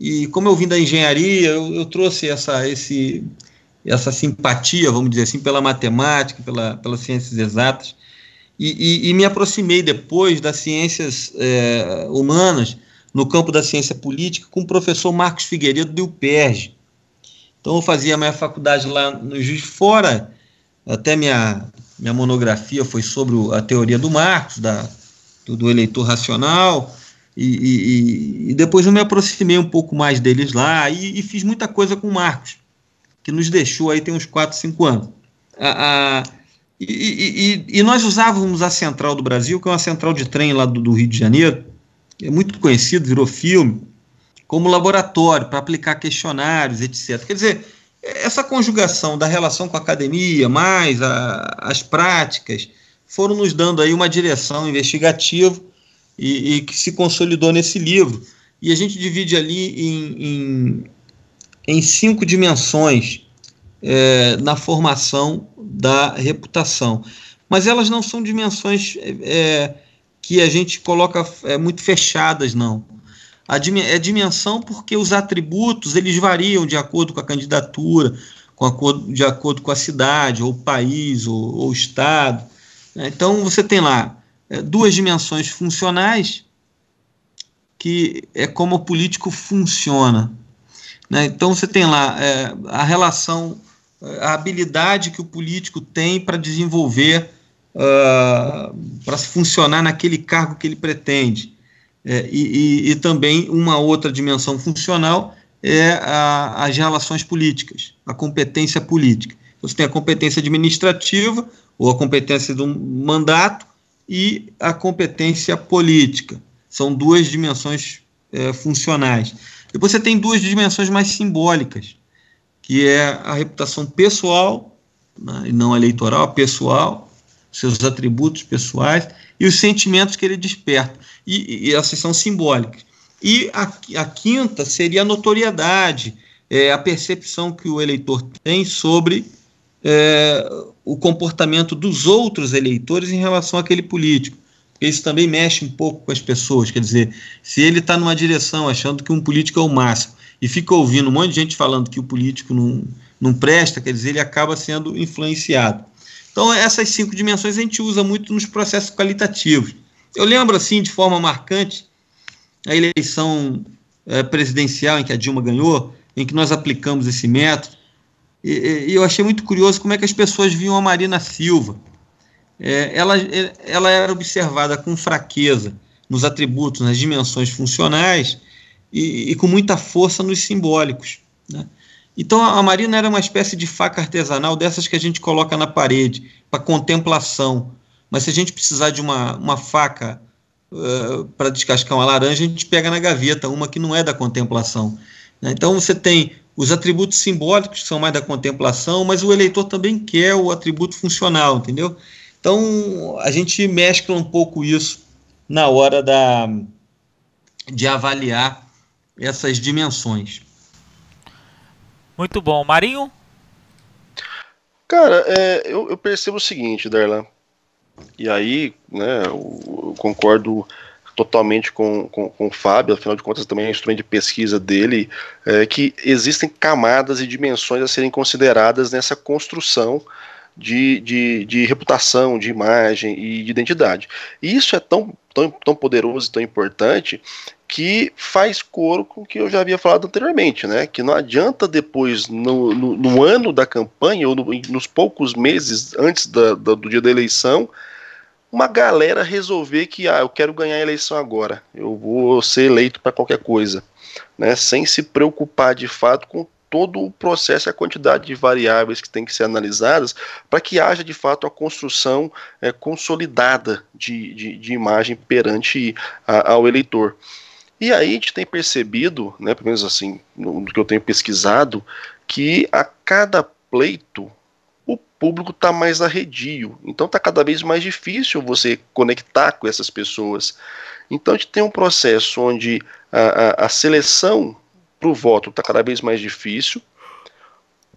E como eu vim da engenharia, eu, eu trouxe essa, esse, essa simpatia, vamos dizer assim, pela matemática, pela, pelas ciências exatas, e, e, e me aproximei depois das ciências é, humanas, no campo da ciência política, com o professor Marcos Figueiredo do UPERJ. Então eu fazia a minha faculdade lá no Juiz de Fora, até minha, minha monografia foi sobre a teoria do Marx, da, do, do eleitor racional, e, e, e, depois eu me aproximei um pouco mais deles lá e, e, fiz muita coisa com o Marcos, que nos deixou aí tem uns 4, 5 anos. A, a, e, nós usávamos a Central do Brasil, que é uma central de trem lá do, do Rio de Janeiro, é muito conhecido, virou filme, como laboratório para aplicar questionários, etc. Quer dizer, essa conjugação da relação com a academia, mais a, as práticas, foram nos dando aí uma direção investigativa e, e, que se consolidou nesse livro. E a gente divide ali em, em, em cinco dimensões é, na formação da reputação. Mas elas não são dimensões é, que a gente coloca é, muito fechadas, não a é dimensão porque os atributos eles variam de acordo com a candidatura, com acordo, de acordo com a cidade, ou país, ou, ou estado. Né? Então você tem lá é, duas dimensões funcionais, que é como o político funciona. Né? Então você tem lá é, a relação, a habilidade que o político tem para desenvolver, uh, para funcionar naquele cargo que ele pretende é, e, e, também uma outra dimensão funcional é a, as relações políticas, a competência política. Você tem a competência administrativa, ou a competência do mandato, e a competência política. São duas dimensões é, funcionais. Depois você tem duas dimensões mais simbólicas, que é a reputação pessoal, né, e não eleitoral, pessoal, seus atributos pessoais, e os sentimentos que ele desperta e, e essas são simbólicas. E a, a quinta seria a notoriedade, é, a percepção que o eleitor tem sobre é, o comportamento dos outros eleitores em relação àquele político. porque isso também mexe um pouco com as pessoas. Quer dizer, se ele está numa direção achando que um político é o máximo e fica ouvindo um monte de gente falando que o político não, não presta, quer dizer, ele acaba sendo influenciado. Então, essas cinco dimensões a gente usa muito nos processos qualitativos. Eu lembro, assim, de forma marcante, a eleição é, presidencial em que a Dilma ganhou, em que nós aplicamos esse método, e, e eu achei muito curioso como é que as pessoas viam a Marina Silva. É, ela, ela era observada com fraqueza nos atributos, nas dimensões funcionais e, e com muita força nos simbólicos. Né? Então a Marina era uma espécie de faca artesanal dessas que a gente coloca na parede para contemplação. Mas se a gente precisar de uma, uma faca uh, para descascar uma laranja, a gente pega na gaveta, uma que não é da contemplação. Né? Então você tem os atributos simbólicos que são mais da contemplação, mas o eleitor também quer o atributo funcional, entendeu? Então a gente mescla um pouco isso na hora da, de avaliar essas dimensões. Muito bom. Marinho? Cara, é, eu, eu, percebo o seguinte, Darlan. E aí, né, eu, eu concordo totalmente com, com, com, o Fábio, afinal de contas também é um instrumento de pesquisa dele, é, que existem camadas e dimensões a serem consideradas nessa construção de, de, de reputação, de imagem e de identidade. E isso é tão, tão, tão poderoso e tão importante que faz coro com o que eu já havia falado anteriormente, né? Que não adianta depois, no, no, no ano da campanha, ou no, nos poucos meses antes da, da, do dia da eleição, uma galera resolver que ah, eu quero ganhar a eleição agora, eu vou ser eleito para qualquer coisa, né? Sem se preocupar de fato com todo o processo e a quantidade de variáveis que tem que ser analisadas para que haja de fato a construção é, consolidada de, de, de, imagem perante a, ao eleitor. E aí a gente tem percebido, né, pelo menos assim, no, que eu tenho pesquisado, que a cada pleito o público está mais arredio. Então está cada vez mais difícil você conectar com essas pessoas. Então a gente tem um processo onde a, a, a seleção para o voto está cada vez mais difícil,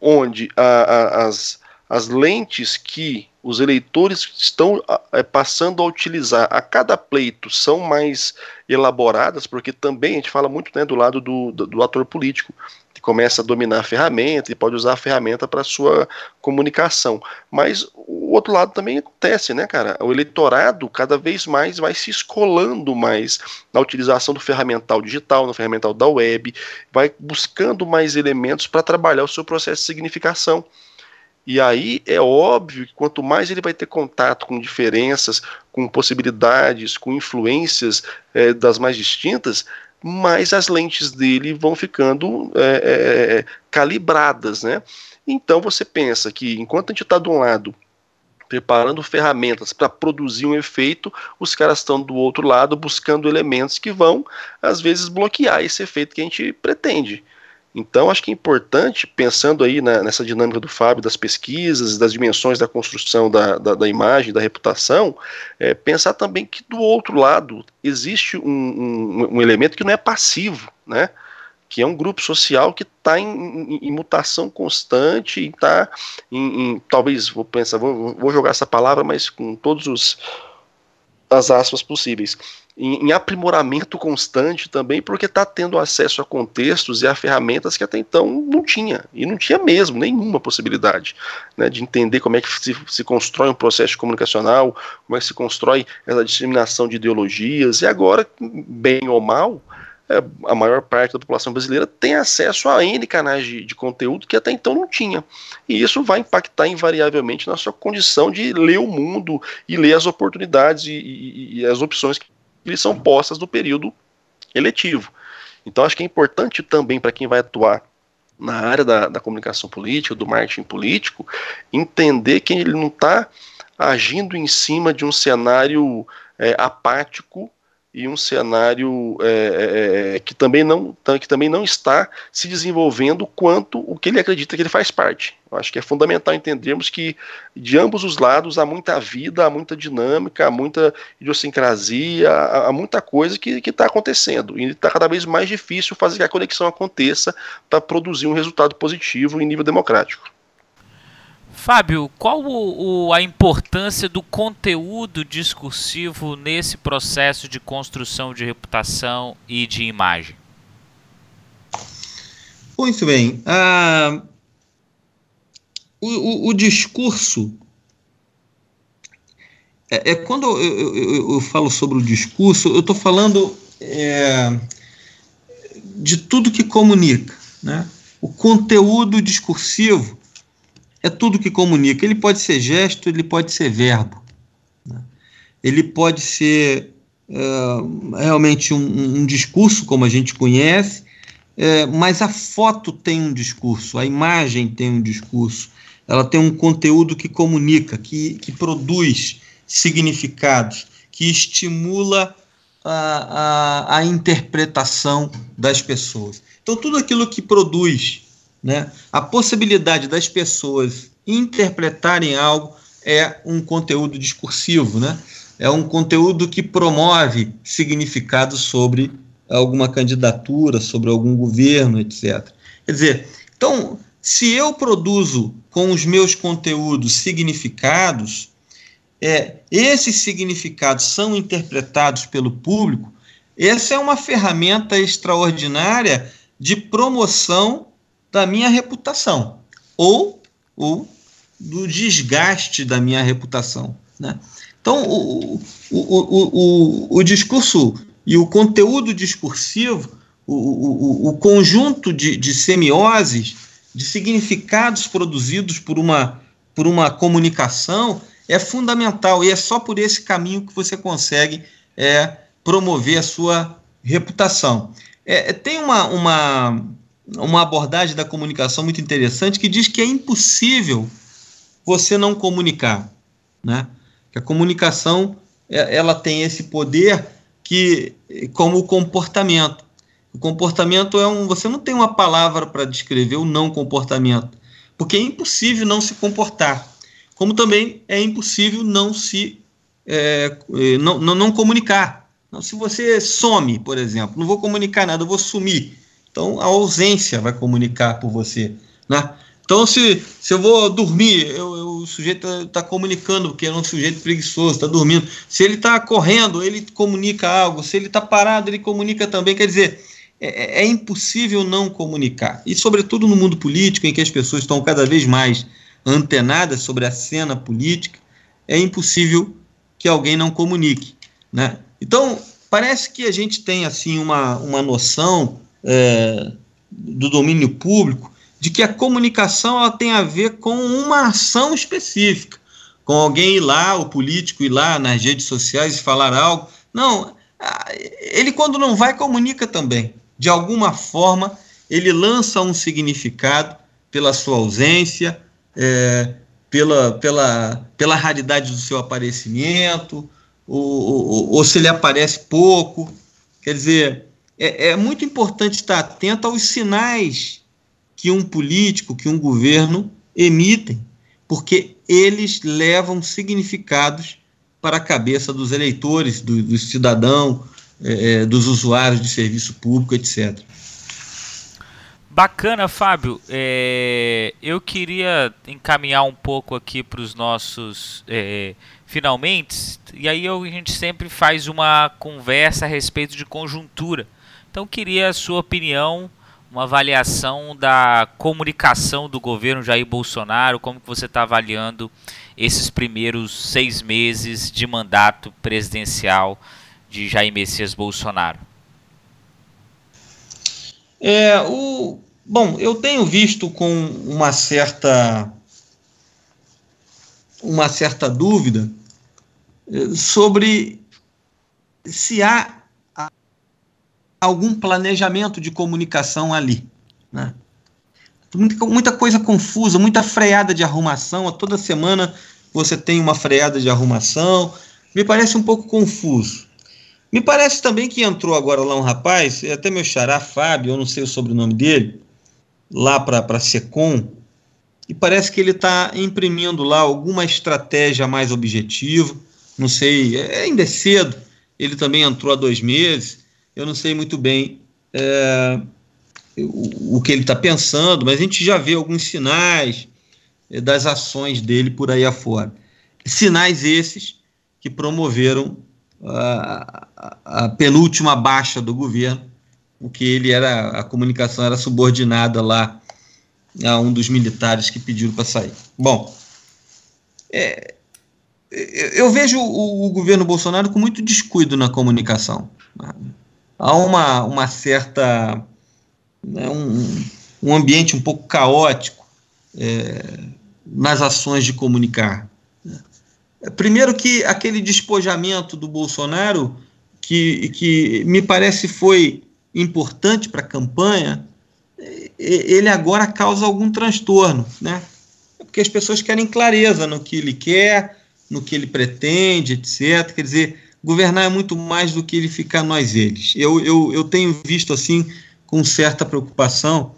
onde a, as, as lentes que os eleitores estão é, passando a utilizar a cada pleito são mais elaboradas, porque também a gente fala muito né, do lado do, do, do ator político começa a dominar a ferramenta e pode usar a ferramenta para sua comunicação. Mas o outro lado também acontece, né, cara? O eleitorado cada vez mais vai se escolando mais na utilização do ferramental digital, no ferramental da web, vai buscando mais elementos para trabalhar o seu processo de significação. E aí é óbvio que quanto mais ele vai ter contato com diferenças, com possibilidades, com influências é, das mais distintas, mais as lentes dele vão ficando é, é, é, calibradas, né? Então você pensa que enquanto a gente está de um lado preparando ferramentas para produzir um efeito, os caras estão do outro lado buscando elementos que vão às vezes bloquear esse efeito que a gente pretende. Então, acho que é importante, pensando aí na, nessa dinâmica do Fábio, das pesquisas, das dimensões da construção da, da, da imagem, da reputação, é, pensar também que do outro lado existe um, um, um, elemento que não é passivo, né? que é um grupo social que está em, em, em, mutação constante e está em, em, talvez, vou pensar, vou, vou jogar essa palavra, mas com todos os as aspas possíveis, em, em aprimoramento constante também, porque está tendo acesso a contextos e a ferramentas que até então não tinha, e não tinha mesmo nenhuma possibilidade né, de entender como é que se, se constrói um processo comunicacional, como é que se constrói essa disseminação de ideologias, e agora, bem ou mal, é, a maior parte da população brasileira tem acesso a N canais de, de, conteúdo que até então não tinha. E isso vai impactar invariavelmente na sua condição de ler o mundo e ler as oportunidades e, e, e as opções que lhe são postas no período eletivo. Então acho que é importante também para quem vai atuar na área da, da comunicação política, do marketing político, entender que ele não está agindo em cima de um cenário é, apático e um cenário é, é, é, que, também não, que também não está se desenvolvendo quanto o que ele acredita que ele faz parte. Eu acho que é fundamental entendermos que de ambos os lados há muita vida, há muita dinâmica, há muita idiosincrasia, há, há muita coisa que está acontecendo. E está cada vez mais difícil fazer que a conexão aconteça para produzir um resultado positivo em nível democrático. Fábio, qual o, o, a importância do conteúdo discursivo nesse processo de construção de reputação e de imagem? Muito bem. Ah, o, o, o, discurso. É, é quando eu, eu, eu, falo sobre o discurso, eu estou falando é, de tudo que comunica. Né? O conteúdo discursivo é tudo que comunica. Ele pode ser gesto, ele pode ser verbo. Né? Ele pode ser é, realmente um, um, discurso, como a gente conhece, é, mas a foto tem um discurso, a imagem tem um discurso, ela tem um conteúdo que comunica, que, que produz significados, que estimula a, a, a interpretação das pessoas. Então, tudo aquilo que produz né? A possibilidade das pessoas interpretarem algo é um conteúdo discursivo, né? é um conteúdo que promove significado sobre alguma candidatura, sobre algum governo, etc. Quer dizer, então, se eu produzo com os meus conteúdos significados, é, esses significados são interpretados pelo público, essa é uma ferramenta extraordinária de promoção da minha reputação ou, ou do desgaste da minha reputação. Né? Então, o, o, o, o, o discurso e o conteúdo discursivo, o, o, o conjunto de, de semioses, de significados produzidos por uma, por uma comunicação, é fundamental e é só por esse caminho que você consegue é, promover a sua reputação. É, tem uma, uma, uma abordagem da comunicação muito interessante que diz que é impossível você não comunicar, né? Que a comunicação é, ela tem esse poder que como o comportamento. O comportamento é um, você não tem uma palavra para descrever o não comportamento, porque é impossível não se comportar. Como também é impossível não se é, é não, não, não comunicar. se você some, por exemplo, não vou comunicar nada, eu vou sumir então, a ausência vai comunicar por você, né? Então, se, se eu vou dormir, eu, eu, o sujeito está tá comunicando, porque é um sujeito preguiçoso, está dormindo. Se ele está correndo, ele comunica algo. Se ele está parado, ele comunica também. Quer dizer, é, é, impossível não comunicar. E, sobretudo, no mundo político, em que as pessoas estão cada vez mais antenadas sobre a cena política, é impossível que alguém não comunique. Né? Então, parece que a gente tem assim uma, uma noção é, do domínio público de que a comunicação ela tem a ver com uma ação específica, com alguém ir lá, o político ir lá nas redes sociais e falar algo. Não, ele quando não vai comunica também. De alguma forma ele lança um significado pela sua ausência, é, pela, pela, pela raridade do seu aparecimento, ou, ou, ou se ele aparece pouco. Quer dizer, é, é muito importante estar atento aos sinais que um político, que um governo emitem, porque eles levam significados para a cabeça dos eleitores, do, do cidadão, é, é, dos usuários de serviço público, etc. Bacana, Fábio. É, eu queria encaminhar um pouco aqui para os nossos é, finalmente, e aí a gente sempre faz uma conversa a respeito de conjuntura. Então queria a sua opinião, uma avaliação da comunicação do governo Jair Bolsonaro, como que você está avaliando esses primeiros seis meses de mandato presidencial de Jair Messias Bolsonaro? É, o, bom, eu tenho visto com uma certa uma certa dúvida eh, sobre se há algum planejamento de comunicação ali. Né? Muita, muita coisa confusa, muita freada de arrumação. Toda semana você tem uma freada de arrumação. Me parece um pouco confuso. Me parece também que entrou agora lá um rapaz, até meu xará, Fábio, eu não sei o sobrenome dele, lá para a SECOM, e parece que ele está imprimindo lá alguma estratégia mais objetiva. Não sei, é, ainda é cedo. Ele também entrou há dois meses eu não sei muito bem é, o, o, que ele está pensando, mas a gente já vê alguns sinais das ações dele por aí afora. Sinais esses que promoveram a, a, a penúltima baixa do governo, o que ele era, a comunicação era subordinada lá a um dos militares que pediram para sair. Bom, é, eu vejo o, o, governo Bolsonaro com muito descuido na comunicação. Há uma, uma certa. Né, um, um ambiente um pouco caótico é, nas ações de comunicar. Primeiro que aquele despojamento do Bolsonaro, que, que me parece foi importante para a campanha, ele agora causa algum transtorno, né? Porque as pessoas querem clareza no que ele quer, no que ele pretende, etc. Quer dizer, governar é muito mais do que ele ficar nós eles. Eu, eu, eu tenho visto assim com certa preocupação.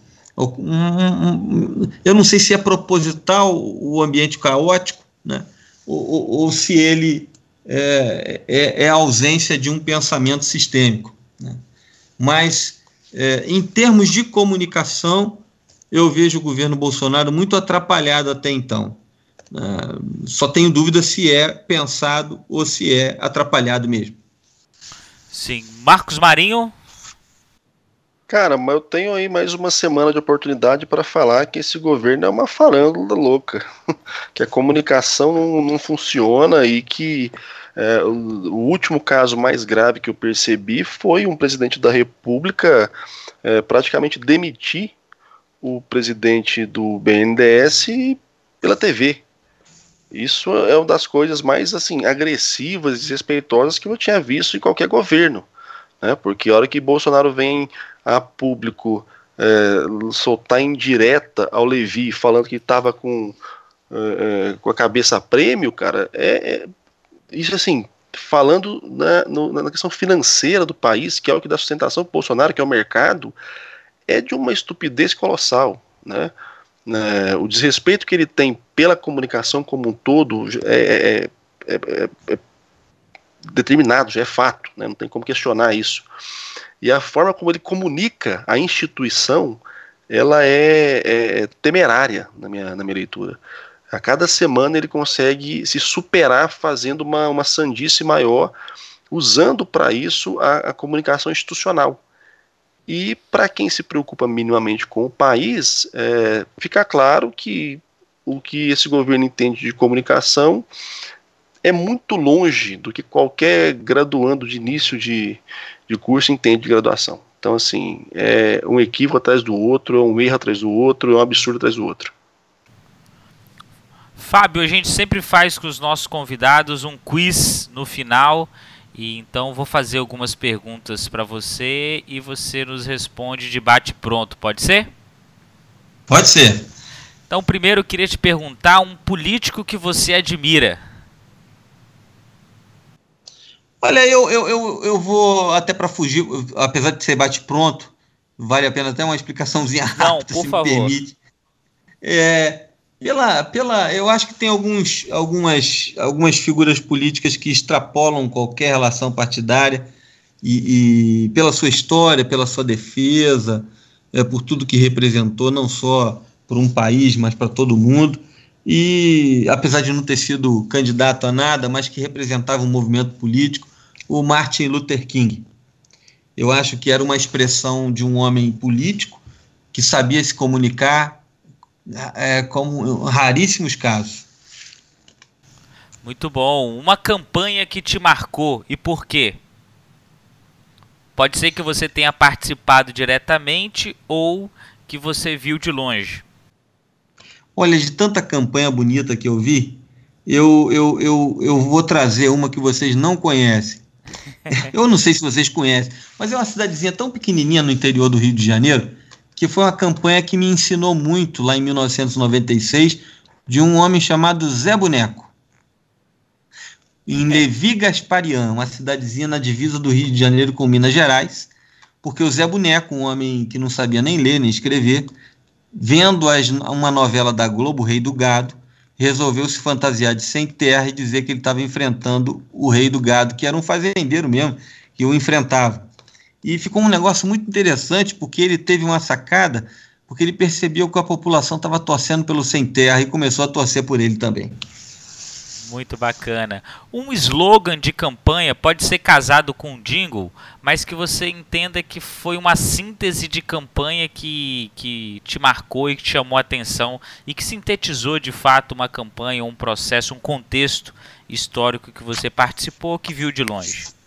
Eu não sei se é proposital o ambiente caótico, né? ou, ou, ou se ele é, é, é, a ausência de um pensamento sistêmico. Né? Mas, é, em termos de comunicação, eu vejo o governo Bolsonaro muito atrapalhado até então. Uh, só tenho dúvida se é pensado ou se é atrapalhado mesmo. Sim. Marcos Marinho, Cara, mas eu tenho aí mais uma semana de oportunidade para falar que esse governo é uma farândola louca, (laughs) que a comunicação não, não funciona e que é, o, o, último caso mais grave que eu percebi foi um presidente da República é, praticamente demitir o presidente do BNDES pela TV. Isso é uma das coisas mais assim agressivas e desrespeitosas que eu tinha visto em qualquer governo. Né? Porque a hora que Bolsonaro vem a público é, soltar indireta ao Levi falando que estava com, é, é, com a cabeça a prêmio, cara, é, é isso assim, falando na, no, na, questão financeira do país, que é o que dá sustentação para Bolsonaro, que é o mercado, é de uma estupidez colossal, né? É, o desrespeito que ele tem pela comunicação como um todo é, é, é, é determinado, já é fato, né? não tem como questionar isso. E a forma como ele comunica a instituição, ela é, é, é temerária na minha, na minha leitura. A cada semana ele consegue se superar fazendo uma, uma sandice maior, usando para isso a, a, comunicação institucional. E para quem se preocupa minimamente com o país, é, fica claro que o que esse governo entende de comunicação é muito longe do que qualquer graduando de início de, de curso entende de graduação. Então, assim, é um equívoco atrás do outro, é um erro atrás do outro, é um absurdo atrás do outro. Fábio, a gente sempre faz com os nossos convidados um quiz no final. E então vou fazer algumas perguntas para você e você nos responde de bate pronto, pode ser? Pode ser. Então, primeiro eu queria te perguntar um político que você admira. Olha, eu, eu, eu, eu vou até para fugir, apesar de ser bate-pronto, vale a pena até uma explicaçãozinha rápida, Não, por se favor. me permite. É, pela, pela, eu acho que tem alguns, algumas, algumas figuras políticas que extrapolam qualquer relação partidária e, e pela sua história, pela sua defesa, é, por tudo que representou, não só para um país, mas para todo mundo e apesar de não ter sido candidato a nada, mas que representava um movimento político, o Martin Luther King. Eu acho que era uma expressão de um homem político que sabia se comunicar, é, como raríssimos casos. Muito bom. Uma campanha que te marcou e por quê? Pode ser que você tenha participado diretamente ou que você viu de longe. Olha, de tanta campanha bonita que eu vi, eu, eu, eu, eu vou trazer uma que vocês não conhecem. (laughs) eu não sei se vocês conhecem, mas é uma cidadezinha tão pequenininha no interior do Rio de Janeiro que foi uma campanha que me ensinou muito lá em 1996 de um homem chamado Zé Boneco. Em Levi Gasparian, uma cidadezinha na divisa do Rio de Janeiro com Minas Gerais, porque o Zé Boneco, um homem que não sabia nem ler nem escrever, vendo as, uma novela da Globo, Rei do Gado, resolveu se fantasiar de sem terra e dizer que ele estava enfrentando o Rei do Gado, que era um fazendeiro mesmo, que o enfrentava. E ficou um negócio muito interessante, porque ele teve uma sacada porque ele percebeu que a população estava torcendo pelo sem terra e começou a torcer por ele também. Muito bacana. Um slogan de campanha pode ser casado com um jingle, mas que você entenda que foi uma síntese de campanha que, que te marcou e que te chamou a atenção e que sintetizou de fato uma campanha, um processo, um contexto histórico que você participou, que viu de longe.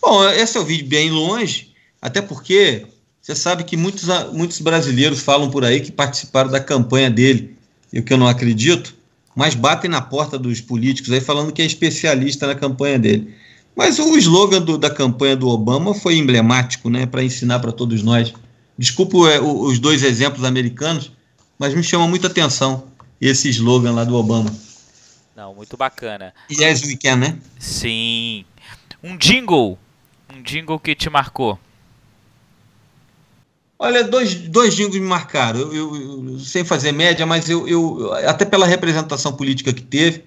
Bom, esse eu vi bem longe, até porque você sabe que muitos, muitos brasileiros falam por aí que participaram da campanha dele, e o que eu não acredito, mas batem na porta dos políticos aí falando que é especialista na campanha dele. Mas o slogan do, da campanha do Obama foi emblemático, né, para ensinar para todos nós. Desculpa é, os dois exemplos americanos, mas me chama muita atenção esse slogan lá do Obama. Não, muito bacana. Yes, we can, né? Sim. Um jingle. Um jingle que te marcou. Olha, dois, dois jingles me marcaram. Eu, eu, sem fazer média, mas eu, eu, até pela representação política que teve,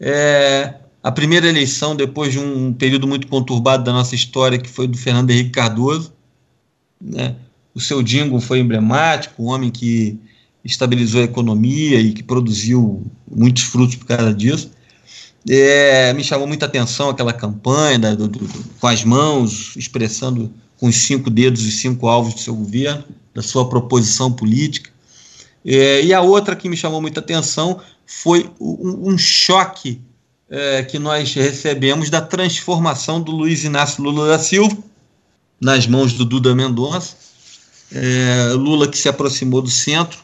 é, a primeira eleição, depois de um período muito conturbado da nossa história, que foi do Fernando Henrique Cardoso, né? o seu jingle foi emblemático, um homem que estabilizou a economia e que produziu muitos frutos por causa disso. É, me chamou muita atenção aquela campanha da, do, do, com as mãos, expressando com os cinco dedos e cinco alvos do seu governo, da sua proposição política. É, e a outra que me chamou muita atenção foi um, um choque é, que nós recebemos da transformação do Luiz Inácio Lula da Silva nas mãos do Duda Mendonça. É, Lula que se aproximou do centro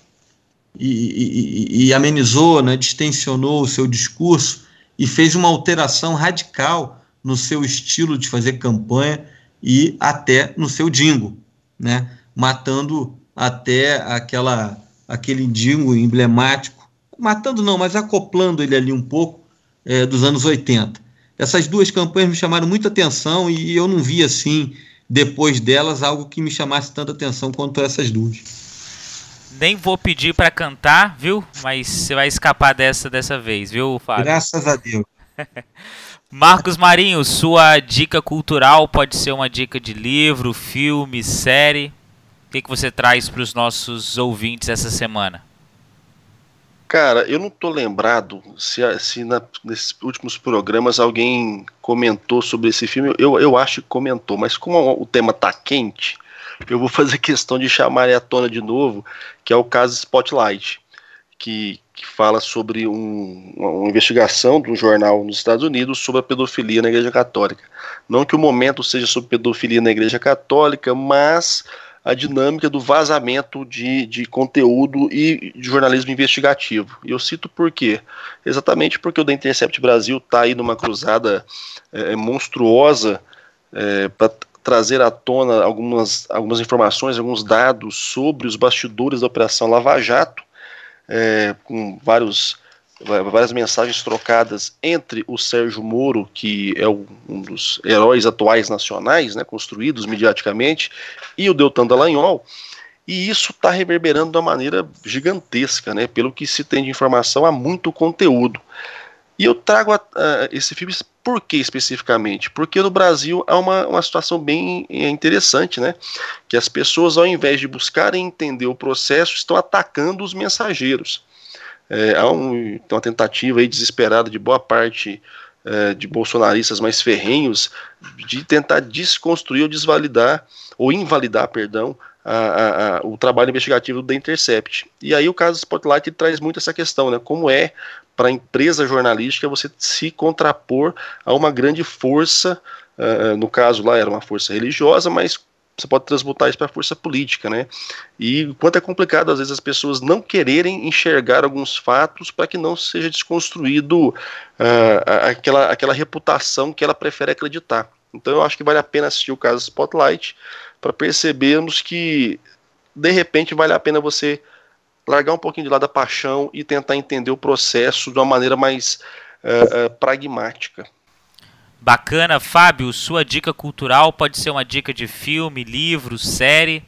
e, e, e amenizou, né, distensionou o seu discurso e fez uma alteração radical no seu estilo de fazer campanha e até no seu dingo, né? matando até aquela aquele dingo emblemático, matando não, mas acoplando ele ali um pouco é, dos anos 80. Essas duas campanhas me chamaram muita atenção e eu não vi assim, depois delas, algo que me chamasse tanta atenção quanto essas duas. Nem vou pedir para cantar, viu? Mas você vai escapar dessa dessa vez, viu, Fábio? Graças a Deus. (laughs) Marcos Marinho, sua dica cultural pode ser uma dica de livro, filme, série. O que, que você traz para os nossos ouvintes essa semana? Cara, eu não tô lembrado se, se na, nesses últimos programas alguém comentou sobre esse filme. Eu, eu acho que comentou, mas como o tema tá quente, eu vou fazer questão de chamar à tona de novo, que é o caso Spotlight, que, que fala sobre um, uma investigação de um jornal nos Estados Unidos sobre a pedofilia na Igreja Católica. Não que o momento seja sobre pedofilia na Igreja Católica, mas a dinâmica do vazamento de, de conteúdo e de jornalismo investigativo. E eu cito por quê? Exatamente porque o The Intercept Brasil está aí numa cruzada é, monstruosa é, para trazer à tona algumas, algumas informações, alguns dados sobre os bastidores da Operação Lava Jato, é, com vários, várias mensagens trocadas entre o Sérgio Moro, que é um dos heróis atuais nacionais, né, construídos mediaticamente, e o Deltan Dallagnol, e isso está reverberando de uma maneira gigantesca, né, pelo que se tem de informação, há muito conteúdo. E eu trago a, a, esse filme por que especificamente? Porque no Brasil há uma, uma situação bem é, interessante, né? Que as pessoas, ao invés de buscarem entender o processo, estão atacando os mensageiros. É, há um, uma tentativa aí desesperada de boa parte é, de bolsonaristas mais ferrenhos de tentar desconstruir ou desvalidar, ou invalidar, perdão, a, a, o trabalho investigativo da Intercept. E aí o caso Spotlight traz muito essa questão, né? Como é para a empresa jornalística você se contrapor a uma grande força, uh, no caso lá era uma força religiosa, mas você pode transmutar isso para força política, né? E quanto é complicado às vezes as pessoas não quererem enxergar alguns fatos para que não seja desconstruído uh, aquela, aquela reputação que ela prefere acreditar. Então eu acho que vale a pena assistir o caso Spotlight para percebermos que de repente vale a pena você largar um pouquinho de lado a paixão e tentar entender o processo de uma maneira mais uh, uh, pragmática. Bacana, Fábio. Sua dica cultural pode ser uma dica de filme, livro, série.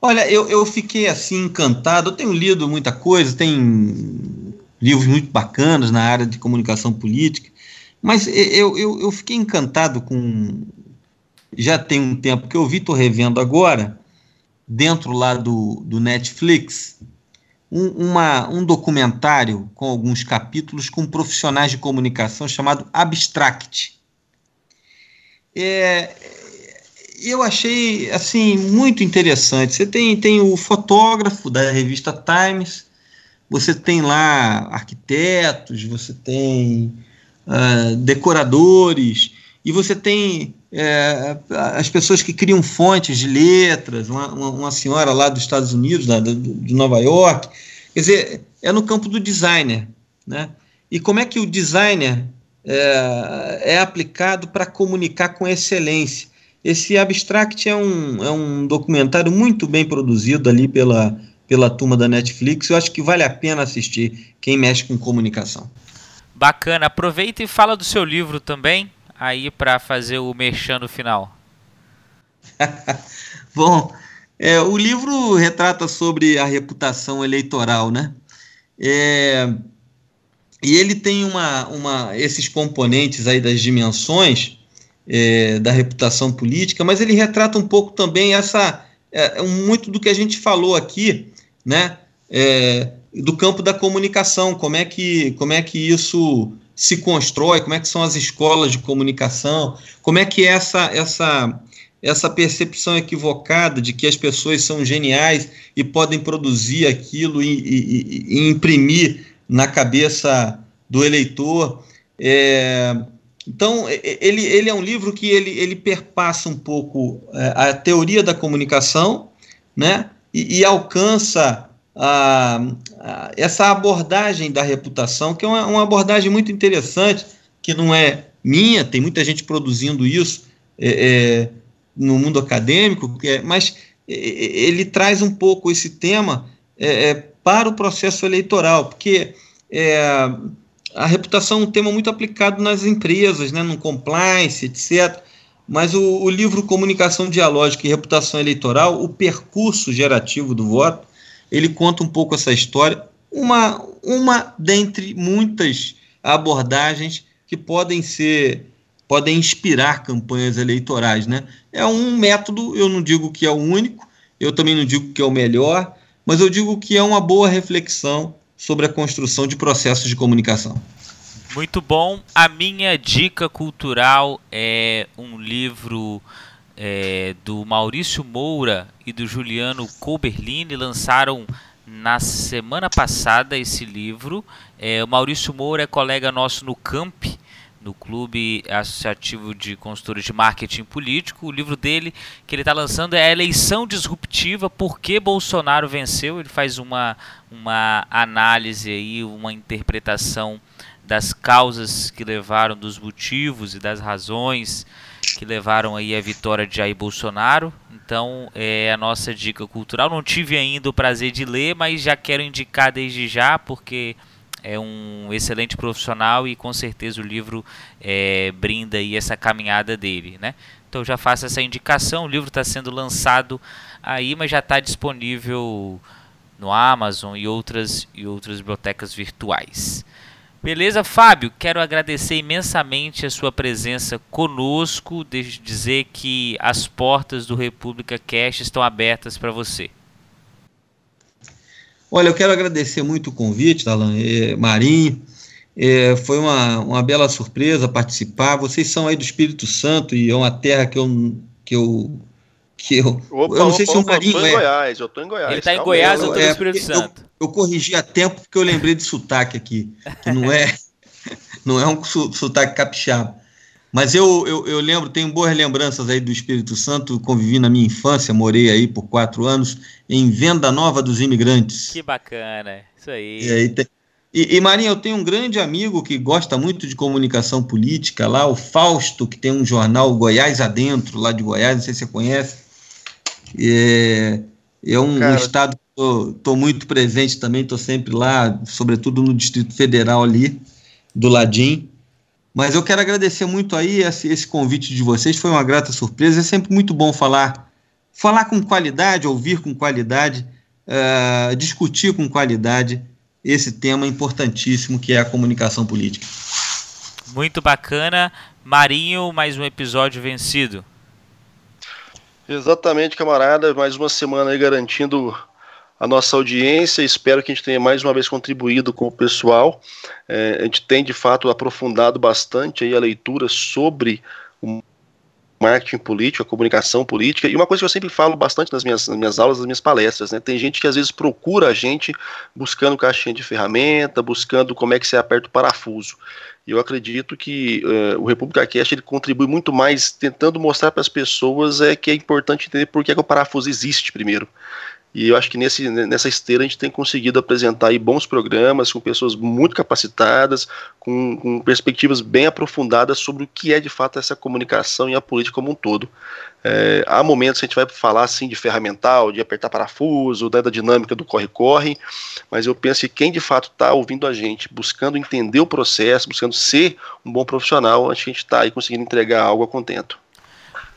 Olha, eu, eu fiquei assim encantado. Eu tenho lido muita coisa, tem livros muito bacanas na área de comunicação política, mas eu, eu, eu fiquei encantado com já tem um tempo que eu vi, estou revendo agora, dentro lá do, do Netflix, um, uma, um documentário com alguns capítulos com profissionais de comunicação chamado Abstract. É, eu achei assim muito interessante. Você tem, tem o fotógrafo da revista Times, você tem lá arquitetos, você tem uh, decoradores, e você tem é, as pessoas que criam fontes de letras, uma, uma, senhora lá dos Estados Unidos, da, de Nova York. Quer dizer, é no campo do designer. Né? E como é que o designer é, é aplicado para comunicar com excelência? Esse Abstract é um, é um documentário muito bem produzido ali pela, pela turma da Netflix. Eu acho que vale a pena assistir quem mexe com comunicação. Bacana. Aproveita e fala do seu livro também, aí para fazer o merchan no final? (laughs) Bom, é, o livro retrata sobre a reputação eleitoral, né? É, e ele tem uma, uma, esses componentes aí das dimensões é, da reputação política, mas ele retrata um pouco também essa é, muito do que a gente falou aqui, né? É, do campo da comunicação, como é que, como é que isso se constrói, como é que são as escolas de comunicação, como é que é essa, essa, essa percepção equivocada de que as pessoas são geniais e podem produzir aquilo e, e, e imprimir na cabeça do eleitor. É, então, ele, ele é um livro que ele, ele perpassa um pouco é, a teoria da comunicação né, e, e alcança a, a, essa abordagem da reputação, que é uma, uma, abordagem muito interessante, que não é minha, tem muita gente produzindo isso é, é, no mundo acadêmico, é, mas é, ele traz um pouco esse tema é, é, para o processo eleitoral, porque a reputação é um tema muito aplicado nas empresas, né, no compliance, etc. Mas o, o livro Comunicação Dialógica e Reputação Eleitoral, o percurso gerativo do voto, ele conta um pouco essa história, uma, uma dentre muitas abordagens que podem ser podem inspirar campanhas eleitorais, né? É um método, eu não digo que é o único, eu também não digo que é o melhor, mas eu digo que é uma boa reflexão sobre a construção de processos de comunicação. Muito bom. A minha dica cultural é um livro é, do Maurício Moura e do Juliano Colberlini lançaram na semana passada esse livro. É, o Maurício Moura é colega nosso no CAMP, no Clube Associativo de Consultores de Marketing Político. O livro dele que ele está lançando é a Eleição Disruptiva, Por que Bolsonaro Venceu. Ele faz uma, uma análise aí, uma interpretação das causas que levaram, dos motivos e das razões que levaram aí a vitória de Jair Bolsonaro. Então é a nossa dica cultural. Não tive ainda o prazer de ler, mas já quero indicar desde já, porque é um excelente profissional e com certeza o livro é, brinda aí essa caminhada dele, né? Então já faço essa indicação. O livro está sendo lançado aí, mas já está disponível no Amazon e outras e outras bibliotecas virtuais. Beleza, Fábio? Quero agradecer imensamente a sua presença conosco. Deixe de dizer que as portas do República Cash estão abertas para você. Olha, eu quero agradecer muito o convite, Alan, Marinho. É, foi uma, uma bela surpresa participar. Vocês são aí do Espírito Santo e é uma terra que eu, que eu que eu, opa, eu não sei opa, se o Marinho eu tô em é. Goiás, eu tô em Goiás. Ele tá em Goiás, eu tô no é, Espírito Santo. Eu, eu, corrigi a tempo porque eu lembrei de sotaque aqui, que não é (laughs) não é um sotaque capixaba. Mas eu, eu, eu lembro, tenho boas lembranças aí do Espírito Santo, convivi na minha infância, morei aí por quatro anos em Venda Nova dos Imigrantes. Que bacana, isso aí. E, aí tem, e, e Marinha, eu tenho um grande amigo que gosta muito de comunicação política lá, o Fausto, que tem um jornal Goiás Adentro, lá de Goiás, não sei se você conhece. É, é um, um estado que estou muito presente também, estou sempre lá, sobretudo no Distrito Federal ali, do ladinho. Mas eu quero agradecer muito aí esse, esse convite de vocês, foi uma grata surpresa. É sempre muito bom falar, falar com qualidade, ouvir com qualidade, uh, discutir com qualidade esse tema importantíssimo que é a comunicação política. Muito bacana. Marinho, mais um episódio vencido. Exatamente, camarada. Mais uma semana aí garantindo a nossa audiência. Espero que a gente tenha mais uma vez contribuído com o pessoal. É, a gente tem de fato aprofundado bastante aí a leitura sobre o marketing político, a comunicação política. E uma coisa que eu sempre falo bastante nas minhas, nas minhas aulas, nas minhas palestras, né? Tem gente que às vezes procura a gente buscando caixinha de ferramenta, buscando como é que você aperta o parafuso. Eu acredito que uh, o República Cast ele contribui muito mais tentando mostrar para as pessoas é que é importante entender por que, é que o parafuso existe primeiro. E eu acho que nesse, nessa esteira a gente tem conseguido apresentar bons programas com pessoas muito capacitadas, com, com, perspectivas bem aprofundadas sobre o que é de fato essa comunicação e a política como um todo. É, há momentos que a gente vai falar assim de ferramental, de apertar parafuso, né, da dinâmica do corre-corre, mas eu penso que quem de fato está ouvindo a gente, buscando entender o processo, buscando ser um bom profissional, acho que a gente está aí conseguindo entregar algo a contento.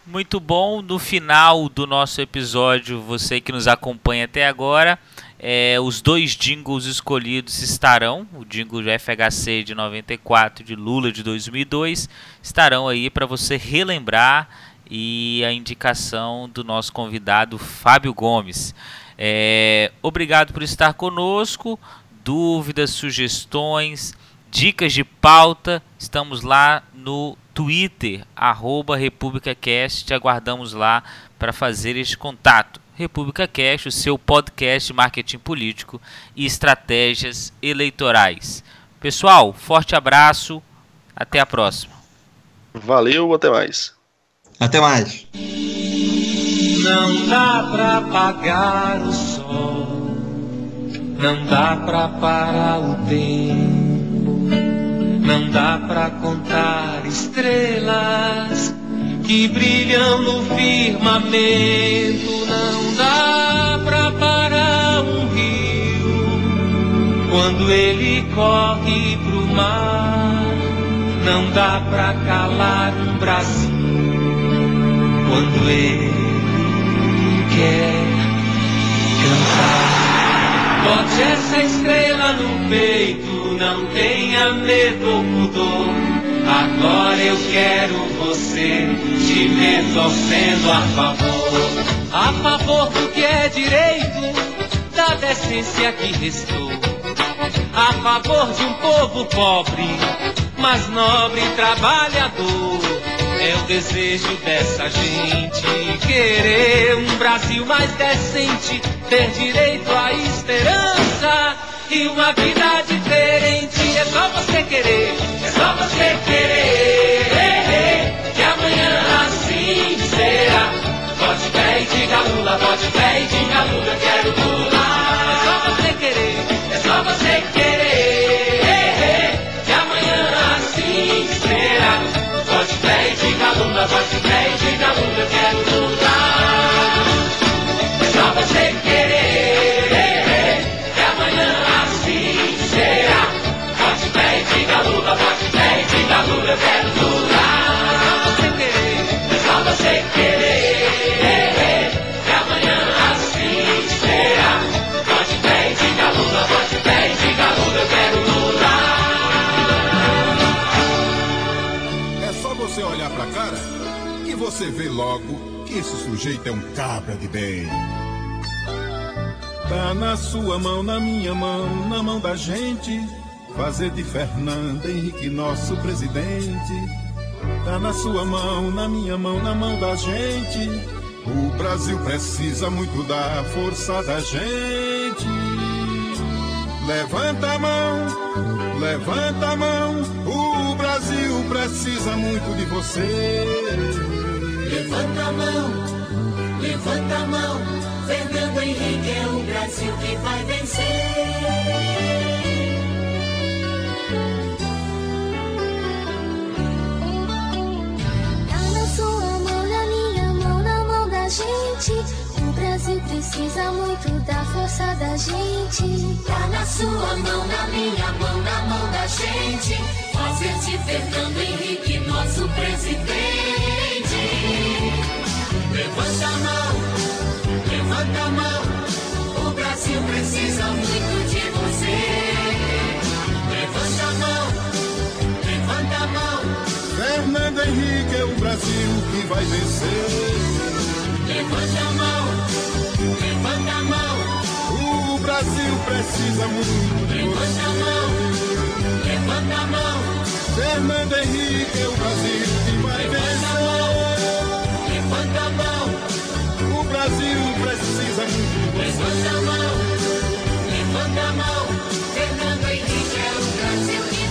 Muito bom. No final do nosso episódio, você que nos acompanha até agora, é, os dois jingles escolhidos estarão, o jingle de FHC de 94 de Lula de 2002, estarão aí para você relembrar e a indicação do nosso convidado Fábio Gomes. É, obrigado por estar conosco. Dúvidas, sugestões, dicas de pauta, estamos lá no Twitter, arroba RepúblicaCast. Te aguardamos lá para fazer este contato. República Cast, o seu podcast de marketing político e estratégias eleitorais. Pessoal, forte abraço, até a próxima. Valeu, até mais. Até mais. Não dá pra apagar o sol, não dá pra parar o tempo não dá pra contar estrelas que brilham no firmamento. Não dá pra parar um rio quando ele corre pro mar. Não dá pra calar um Brasil quando ele quer cantar. Bote essa estrela no peito não tenha medo ou pudor. Agora eu quero você te ver torcendo a favor. A favor do que é direito, da decência que restou. A favor de um povo pobre, mas nobre e trabalhador. É o desejo dessa gente querer um Brasil mais decente, ter direito à esperança e uma vida diferente. É só você querer, é só você querer. Que amanhã assim será. Bote pé e diga Lula, bote pé e diga Lula, quero Lula. Diga Lula, bote pé e diga Lula, eu vê logo que esse sujeito é um cabra de bem. Tá na sua mão, na minha mão, na mão da gente fazer de Fernando Henrique nosso presidente. Tá na sua mão, na minha mão, na mão da gente. O Brasil precisa muito da força da gente. Levanta a mão, levanta a mão. O Brasil precisa muito de você. Levanta a mão, levanta a mão. Fernando Henrique é o Brasil que vai vencer. precisa muito da força da gente. Tá na sua mão, na minha mão, na mão da gente. Fazer de Fernando Henrique nosso presidente. Levanta a mão, levanta a mão. O Brasil precisa muito de você. Levanta a mão, levanta a mão. Fernando Henrique é o Brasil que vai vencer. Levanta a mão, levanta a mão. O Brasil precisa muito de Levanta você. a mão, levanta a mão. Fernando Henrique é o Brasil. Levanta a mão, o Brasil precisa muito. Levanta a mão, levanta a mão, Fernando Henrique é o Brasil.